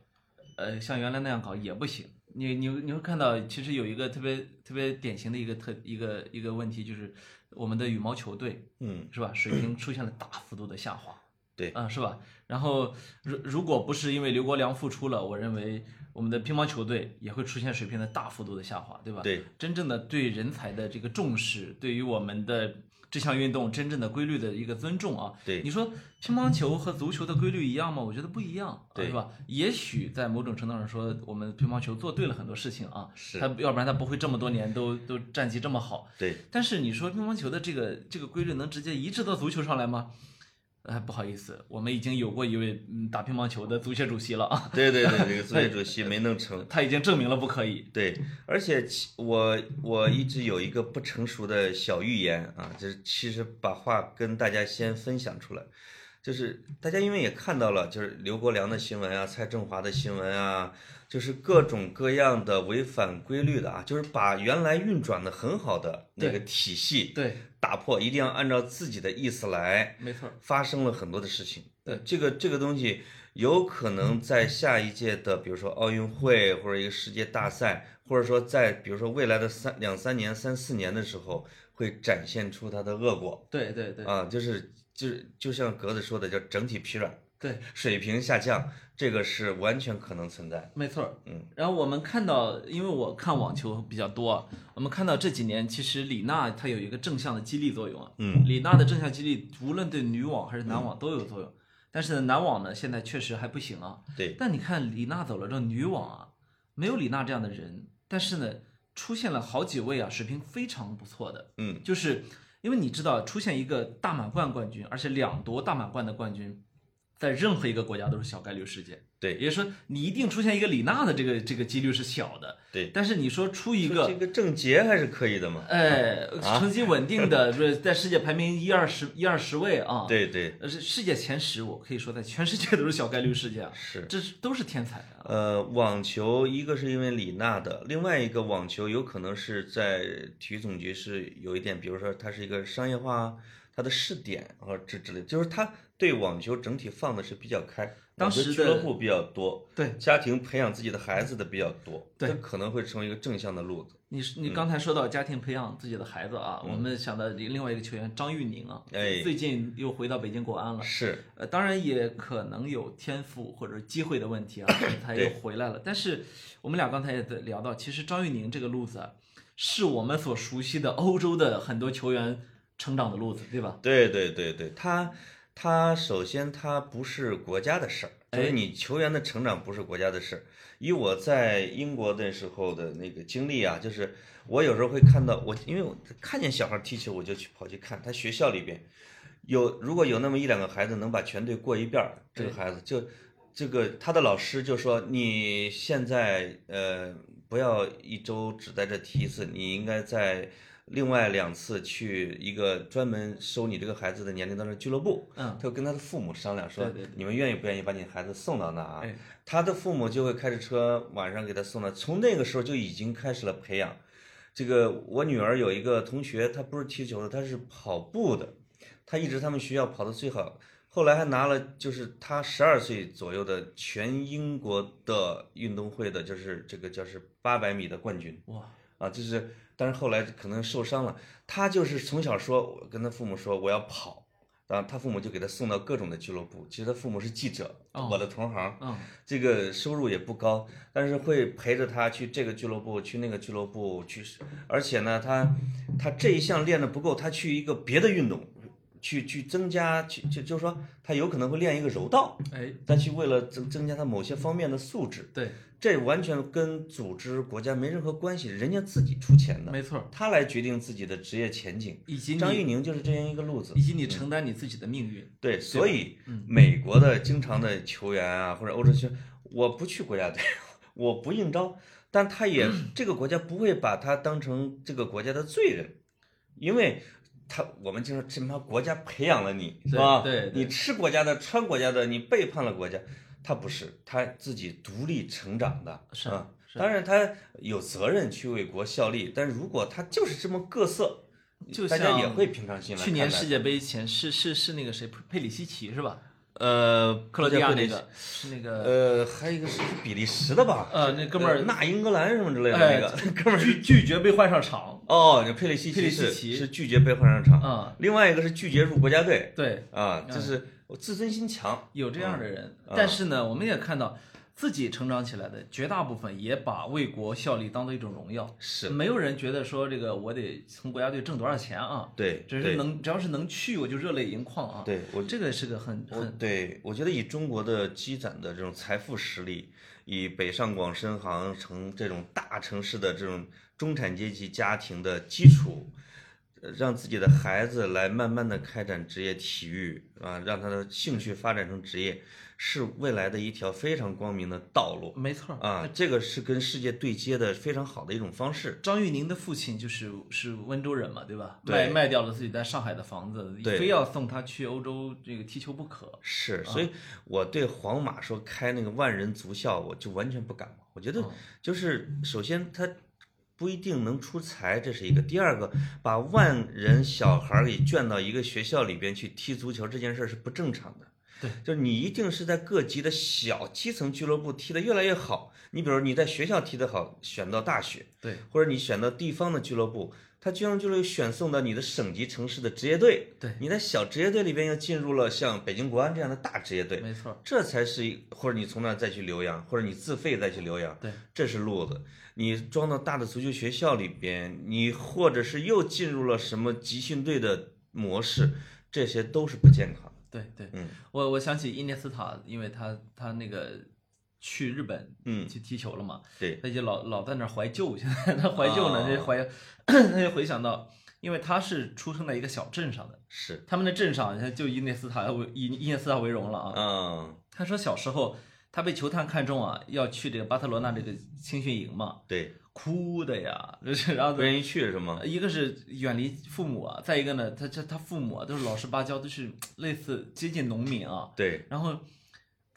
呃，像原来那样搞也不行。你你你会看到，其实有一个特别特别典型的一个特一个一个问题，就是我们的羽毛球队嗯，是吧，水平出现了大幅度的下滑。对啊、是吧？然后如如果不是因为刘国梁复出了，我认为我们的乒乓球队也会出现水平的大幅度的下滑，对吧？对，真正的对人才的这个重视，对于我们的这项运动真正的规律的一个尊重啊。对你说乒乓球和足球的规律一样吗？我觉得不一样，对是吧？也许在某种程度上说，我们乒乓球做对了很多事情啊，是他要不然他不会这么多年都都战绩这么好。对，但是你说乒乓球的这个这个规律能直接移植到足球上来吗？哎，不好意思，我们已经有过一位嗯打乒乓球的足协主席了 啊，对对对，这个足协主席没弄成。他已经证明了不可以。对，而且其我我一直有一个不成熟的小预言啊，就是其实把话跟大家先分享出来，就是大家因为也看到了，就是刘国梁的新闻啊，蔡振华的新闻啊，就是各种各样的违反规律的啊，就是把原来运转的很好的那个体系对，打破，一定要按照自己的意思来，没错，发生了很多的事情。对呃，这个这个东西有可能在下一届的，比如说奥运会或者一个世界大赛，或者说在比如说未来的三两三年、三四年的时候，会展现出它的恶果对对对啊，就是就是就像格子说的，叫整体疲软、对，水平下降，这个是完全可能存在。没错儿。嗯，然后我们看到，因为我看网球比较多啊，我们看到这几年其实李娜她有一个正向的激励作用啊。嗯，李娜的正向激励无论对女网还是男网都有作用，但是呢，男网呢现在确实还不行啊。对，但你看李娜走了之后，女网啊，没有李娜这样的人，但是呢，出现了好几位啊，水平非常不错的，嗯，就是因为你知道，出现一个大满贯冠军，而且两夺大满贯的冠军，在任何一个国家都是小概率事件。对也就是说，你一定出现一个李娜的这个这个几率是小的，对，但是你说出一个这个郑洁还是可以的嘛。哎，啊成绩稳定的，不是在世界排名一二十一二十位啊？，对对，呃，是世界前十，我可以说在全世界都是小概率事件啊，是。这是都是天才啊。呃，网球一个是因为李娜的，另外一个网球有可能是在体育总局是有一点，比如说它是一个商业化，它的试点啊这之类，就是它对网球整体放的是比较开，当时网球俱乐部比较多，对家庭培养自己的孩子的比较多，对这可能会成为一个正向的路子。你你刚才说到家庭培养自己的孩子啊，我们想到另外一个球员张玉宁啊，哎最近又回到北京国安了。是，呃，当然也可能有天赋或者机会的问题啊，他又回来了。但是我们俩刚才也在聊到，其实张玉宁这个路子啊，是我们所熟悉的欧洲的很多球员成长的路子，对吧？对对对对，他他首先他不是国家的事儿，就是哎你球员的成长不是国家的事儿。以我在英国那时候的那个经历啊，就是我有时候会看到我，因为我看见小孩踢球，我就去跑去看他学校里边有如果有那么一两个孩子能把全队过一遍儿，这个孩子就这个他的老师就说你现在呃不要一周只在这踢一次，你应该在另外两次去一个专门收你这个孩子的年龄当中的俱乐部。嗯他就跟他的父母商量说，对对对你们愿意不愿意把你孩子送到那啊？哎他的父母就会开着车晚上给他送到，从那个时候就已经开始了培养。这个我女儿有一个同学，她不是踢球的，她是跑步的，她一直他们学校跑得最好，后来还拿了就是她十二岁左右的全英国的运动会的，就是这个叫是八百米的冠军哇，啊，就是但是后来可能受伤了，他就是从小说，我跟他父母说我要跑。然后，他父母就给他送到各种的俱乐部。其实他父母是记者，哦我的同行，嗯，这个收入也不高，但是会陪着他去这个俱乐部，去那个俱乐部去，而且呢，他他这一项练的不够，他去一个别的运动，去去增加，去就就是说他有可能会练一个柔道，哎，再去为了增增加他某些方面的素质，对，这完全跟组织国家没任何关系，人家自己出钱的，没错，他来决定自己的职业前景。以及张你玉宁就是这样一个路子以，及你承担你自己的命运。对，所以美国的经常的球员啊，或者欧洲球员，我不去国家队，我不应招，但他也 这个国家不会把他当成这个国家的罪人，因为他我们经常什么国家培养了你是吧？对对你吃国家的，穿国家的，你背叛了国家，他不是，他自己独立成长的，是啊。当然，他有责任去为国效力，但如果他就是这么各色，就大家也会平常心来去年世界杯前是是是那个谁佩佩里西奇是吧？呃，克罗地亚那个是那个呃，还有一个是比利时的吧？呃那哥们儿纳英格兰什么之类的哎那个 哥们儿。拒拒绝被换上场。哦，那佩里西奇是西奇是拒绝被换上场，啊，另外一个是拒绝入国家队对，啊，就是自尊心强。有这样的人，嗯但是呢，我们也看到自己成长起来的绝大部分也把为国效力当做一种荣耀，是，没有人觉得说这个我得从国家队挣多少钱啊，对，只是能只要是能去我就热泪盈眶啊。对我这个是个很很对我觉得以中国的积攒的这种财富实力，以北上广深杭城这种大城市的这种中产阶级家庭的基础，呃让自己的孩子来慢慢的开展职业体育啊，让他的兴趣发展成职业，是未来的一条非常光明的道路没错儿。啊！这个是跟世界对接的非常好的一种方式。张玉宁的父亲就是是温州人嘛，对吧？对卖卖掉了自己在上海的房子，非要送他去欧洲这个踢球不可。是，所以我对皇马说开那个万人足校，我就完全不感冒。我觉得就是首先他不一定能出才，这是一个；第二个，把万人小孩儿给卷到一个学校里边去踢足球这件事儿是不正常的。对，就是你一定是在各级的小基层俱乐部踢得越来越好。你比如你在学校踢得好，选到大学，对，或者你选到地方的俱乐部，他居然就会选送到你的省级城市的职业队。对你在小职业队里边又进入了像北京国安这样的大职业队，没错。这才是一，或者你从那儿再去留洋，或者你自费再去留洋，对，这是路子。你装到大的足球学校里边，你或者是又进入了什么集训队的模式，这些都是不健康的。对对，嗯我我想起伊涅斯塔，因为他他那个去日本嗯，去踢球了嘛，对，他就老老在那儿怀旧，现在他怀旧呢，哦。这怀，他就回想到，因为他是出生在一个小镇上的，是，他们的镇上就伊涅斯塔为以伊涅斯塔为荣了啊。嗯，他说小时候他被球探看中啊，要去这个巴特罗那这个青训营嘛，对，哭的呀，就是然后不愿意去是吗？一个是远离父母啊，再一个呢，他他他父母啊都是老实巴交，都是类似接近农民啊，对，然后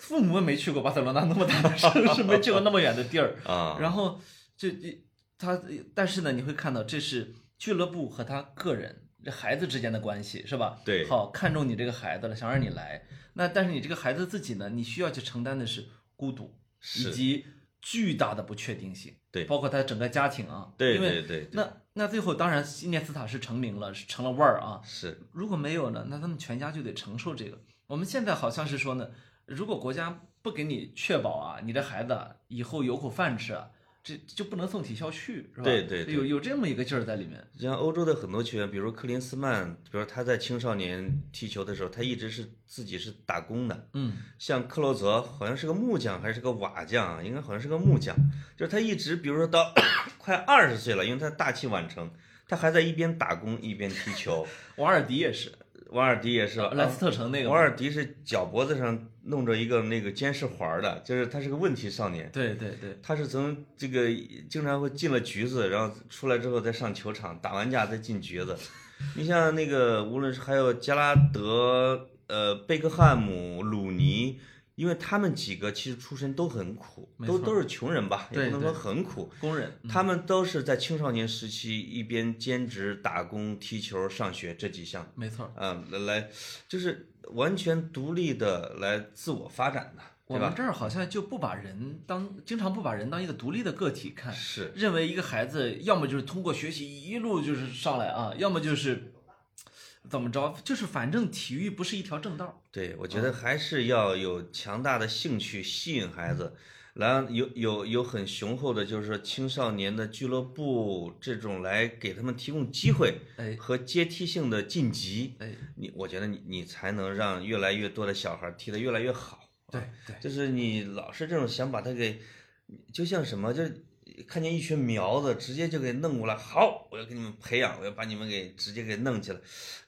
父母也没去过巴塞罗那那么大的城市，没去过那么远的地儿，啊，然后这这他，但是呢，你会看到这是俱乐部和他个人这孩子之间的关系，是吧？对。好看中你这个孩子了，想让你来，那但是你这个孩子自己呢，你需要去承担的是孤独以，及巨大的不确定性，对。包括他整个家庭啊，对因为对对对，那那最后当然伊涅斯塔是成名了，是成了腕儿啊，是，如果没有呢，那他们全家就得承受这个。我们现在好像是说呢，如果国家不给你确保啊，你的孩子啊以后有口饭吃啊，这就不能送体校去，是吧？对对对有有这么一个劲儿在里面。像欧洲的很多球员，比如克林斯曼，比如他在青少年踢球的时候，他一直是自己是打工的。嗯，像克洛泽好像是个木匠还是个瓦匠，应该好像是个木匠，就是他一直，比如说到 快二十岁了，因为他大器晚成，他还在一边打工一边踢球。瓦尔迪也是，瓦尔迪也是，莱斯特城那个。瓦尔迪是脚脖子上弄着一个那个监视环儿的，就是他是个问题少年，对对对，他是从这个经常会进了局子，然后出来之后再上球场打完架再进局子。你像那个，无论是还有加拉德、呃贝克汉姆、鲁尼，因为他们几个其实出身都很苦，都都是穷人吧，也不能说很苦。工人，嗯他们都是在青少年时期一边兼职打工、踢球、上学这几项，没错。啊、来来，就是完全独立的来自我发展的，我对吧？们这儿好像就不把人当，经常不把人当一个独立的个体看，是，认为一个孩子要么就是通过学习一路就是上来啊，要么就是怎么着，就是反正体育不是一条正道。对，我觉得还是要有强大的兴趣吸引孩子，然后有有有很雄厚的，就是说青少年的俱乐部这种来给他们提供机会哎。和阶梯性的晋级，哎，你我觉得你你才能让越来越多的小孩踢得越来越好。对对，就是你老是这种想把他给，就像什么，就是看见一群苗子，直接就给弄过来，好，我要给你们培养，我要把你们给直接给弄起来，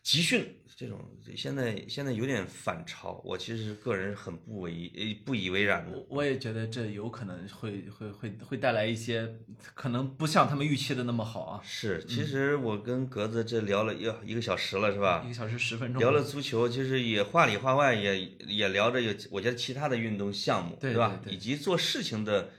集训这种，现在现在有点反潮，我其实个人很不为呃不以为然的。我我也觉得这有可能会会会会带来一些可能不像他们预期的那么好啊。是，其实我跟格子这聊了要一个小时了，是吧一？个小时十分钟，聊了足球，其实也话里话外也也聊着有，我觉得其他的运动项目，对吧？以及做事情的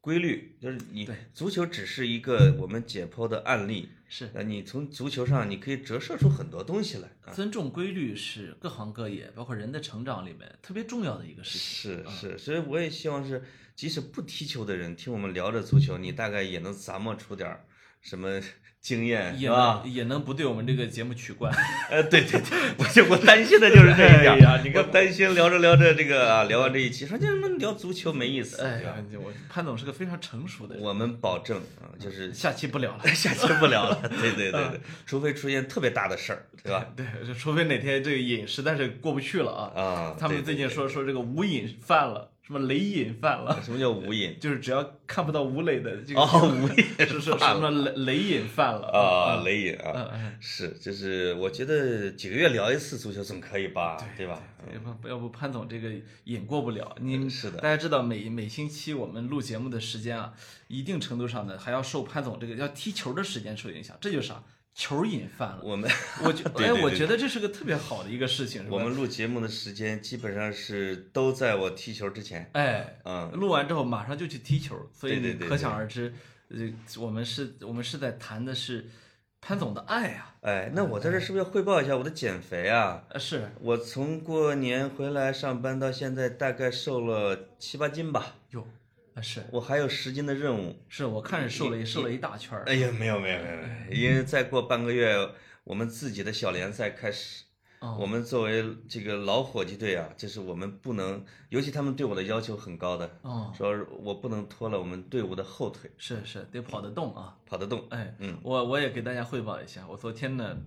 规律，就是你足球只是一个我们解剖的案例，是那，你从足球上你可以折射出很多东西来啊。尊重规律是各行各业，包括人的成长里面特别重要的一个事情。是是，所以我也希望是，即使不踢球的人听我们聊着足球，你大概也能咂摸出点儿什么经验，也？能也能不对我们这个节目取关。呃，对对对，我就我担心的就是这一点哎你我担心聊着聊着这个啊，聊完这一期，说这他妈聊足球没意思？哎呀，我潘总是个非常成熟的人，我们保证啊，就是下期不聊了。下期不聊了，对对对对，除非出现特别大的事儿，对吧？对，就除非哪天这个瘾实在是过不去了啊。啊，他们最近说说这个无瘾犯了，什么雷瘾犯了，什么叫无瘾就是只要看不到吴磊的这个哦无瘾 是是什么雷雷瘾犯了。啊？雷瘾啊，是，就是我觉得几个月聊一次足球总可以吧，对吧？要不要不潘总这个瘾过不了，你嗯是的。大家知道每每星期我们录节目的时间啊，一定程度上呢还要受潘总这个要踢球的时间受影响，这就是啥球瘾犯了。我们我觉 哎，我觉得这是个特别好的一个事情？我们录节目的时间基本上是都在我踢球之前，哎，嗯，录完之后马上就去踢球，所以可想而知，呃，我们是我们是在谈的是潘总的爱啊，哎，那我在这是不是要汇报一下我的减肥啊？呃是我从过年回来上班到现在，大概瘦了七八斤吧，是我还有十斤的任务。是，我看着瘦了一瘦了一大圈儿，哎呀，没有没有没有没有，因为再过半个月，我们自己的小联赛开始。哦我们作为这个老伙计队啊，就是我们不能，尤其他们对我的要求很高的，哦，说我不能拖了我们队伍的后腿，是是得跑得动啊，跑得动。哎，嗯，我我也给大家汇报一下，我昨天呢，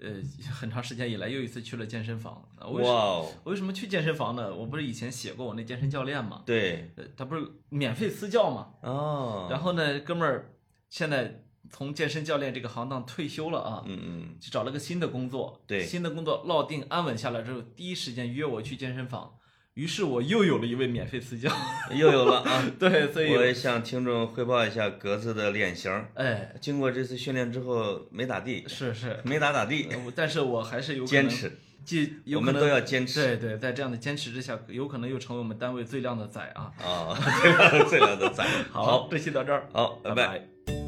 呃，很长时间以来又一次去了健身房，我为什么去健身房呢？我不是以前写过我那健身教练嘛，对，呃，他不是免费私教嘛，哦，然后呢，哥们儿现在从健身教练这个行当退休了啊，嗯嗯，就找了个新的工作。对。新的工作落定安稳下来之后，第一时间约我去健身房，于是我又有了一位免费私教。又有了啊！对，所以我也向听众汇报一下格子的脸型儿，哎，经过这次训练之后没咋地，是是，没咋咋地，但是我还是有可 能，坚持，既我们都要坚持对对，在这样的坚持之下，有可能又成为我们单位最靓的仔啊。啊！最靓的最靓的仔，好，这期到这儿，好，拜拜拜。拜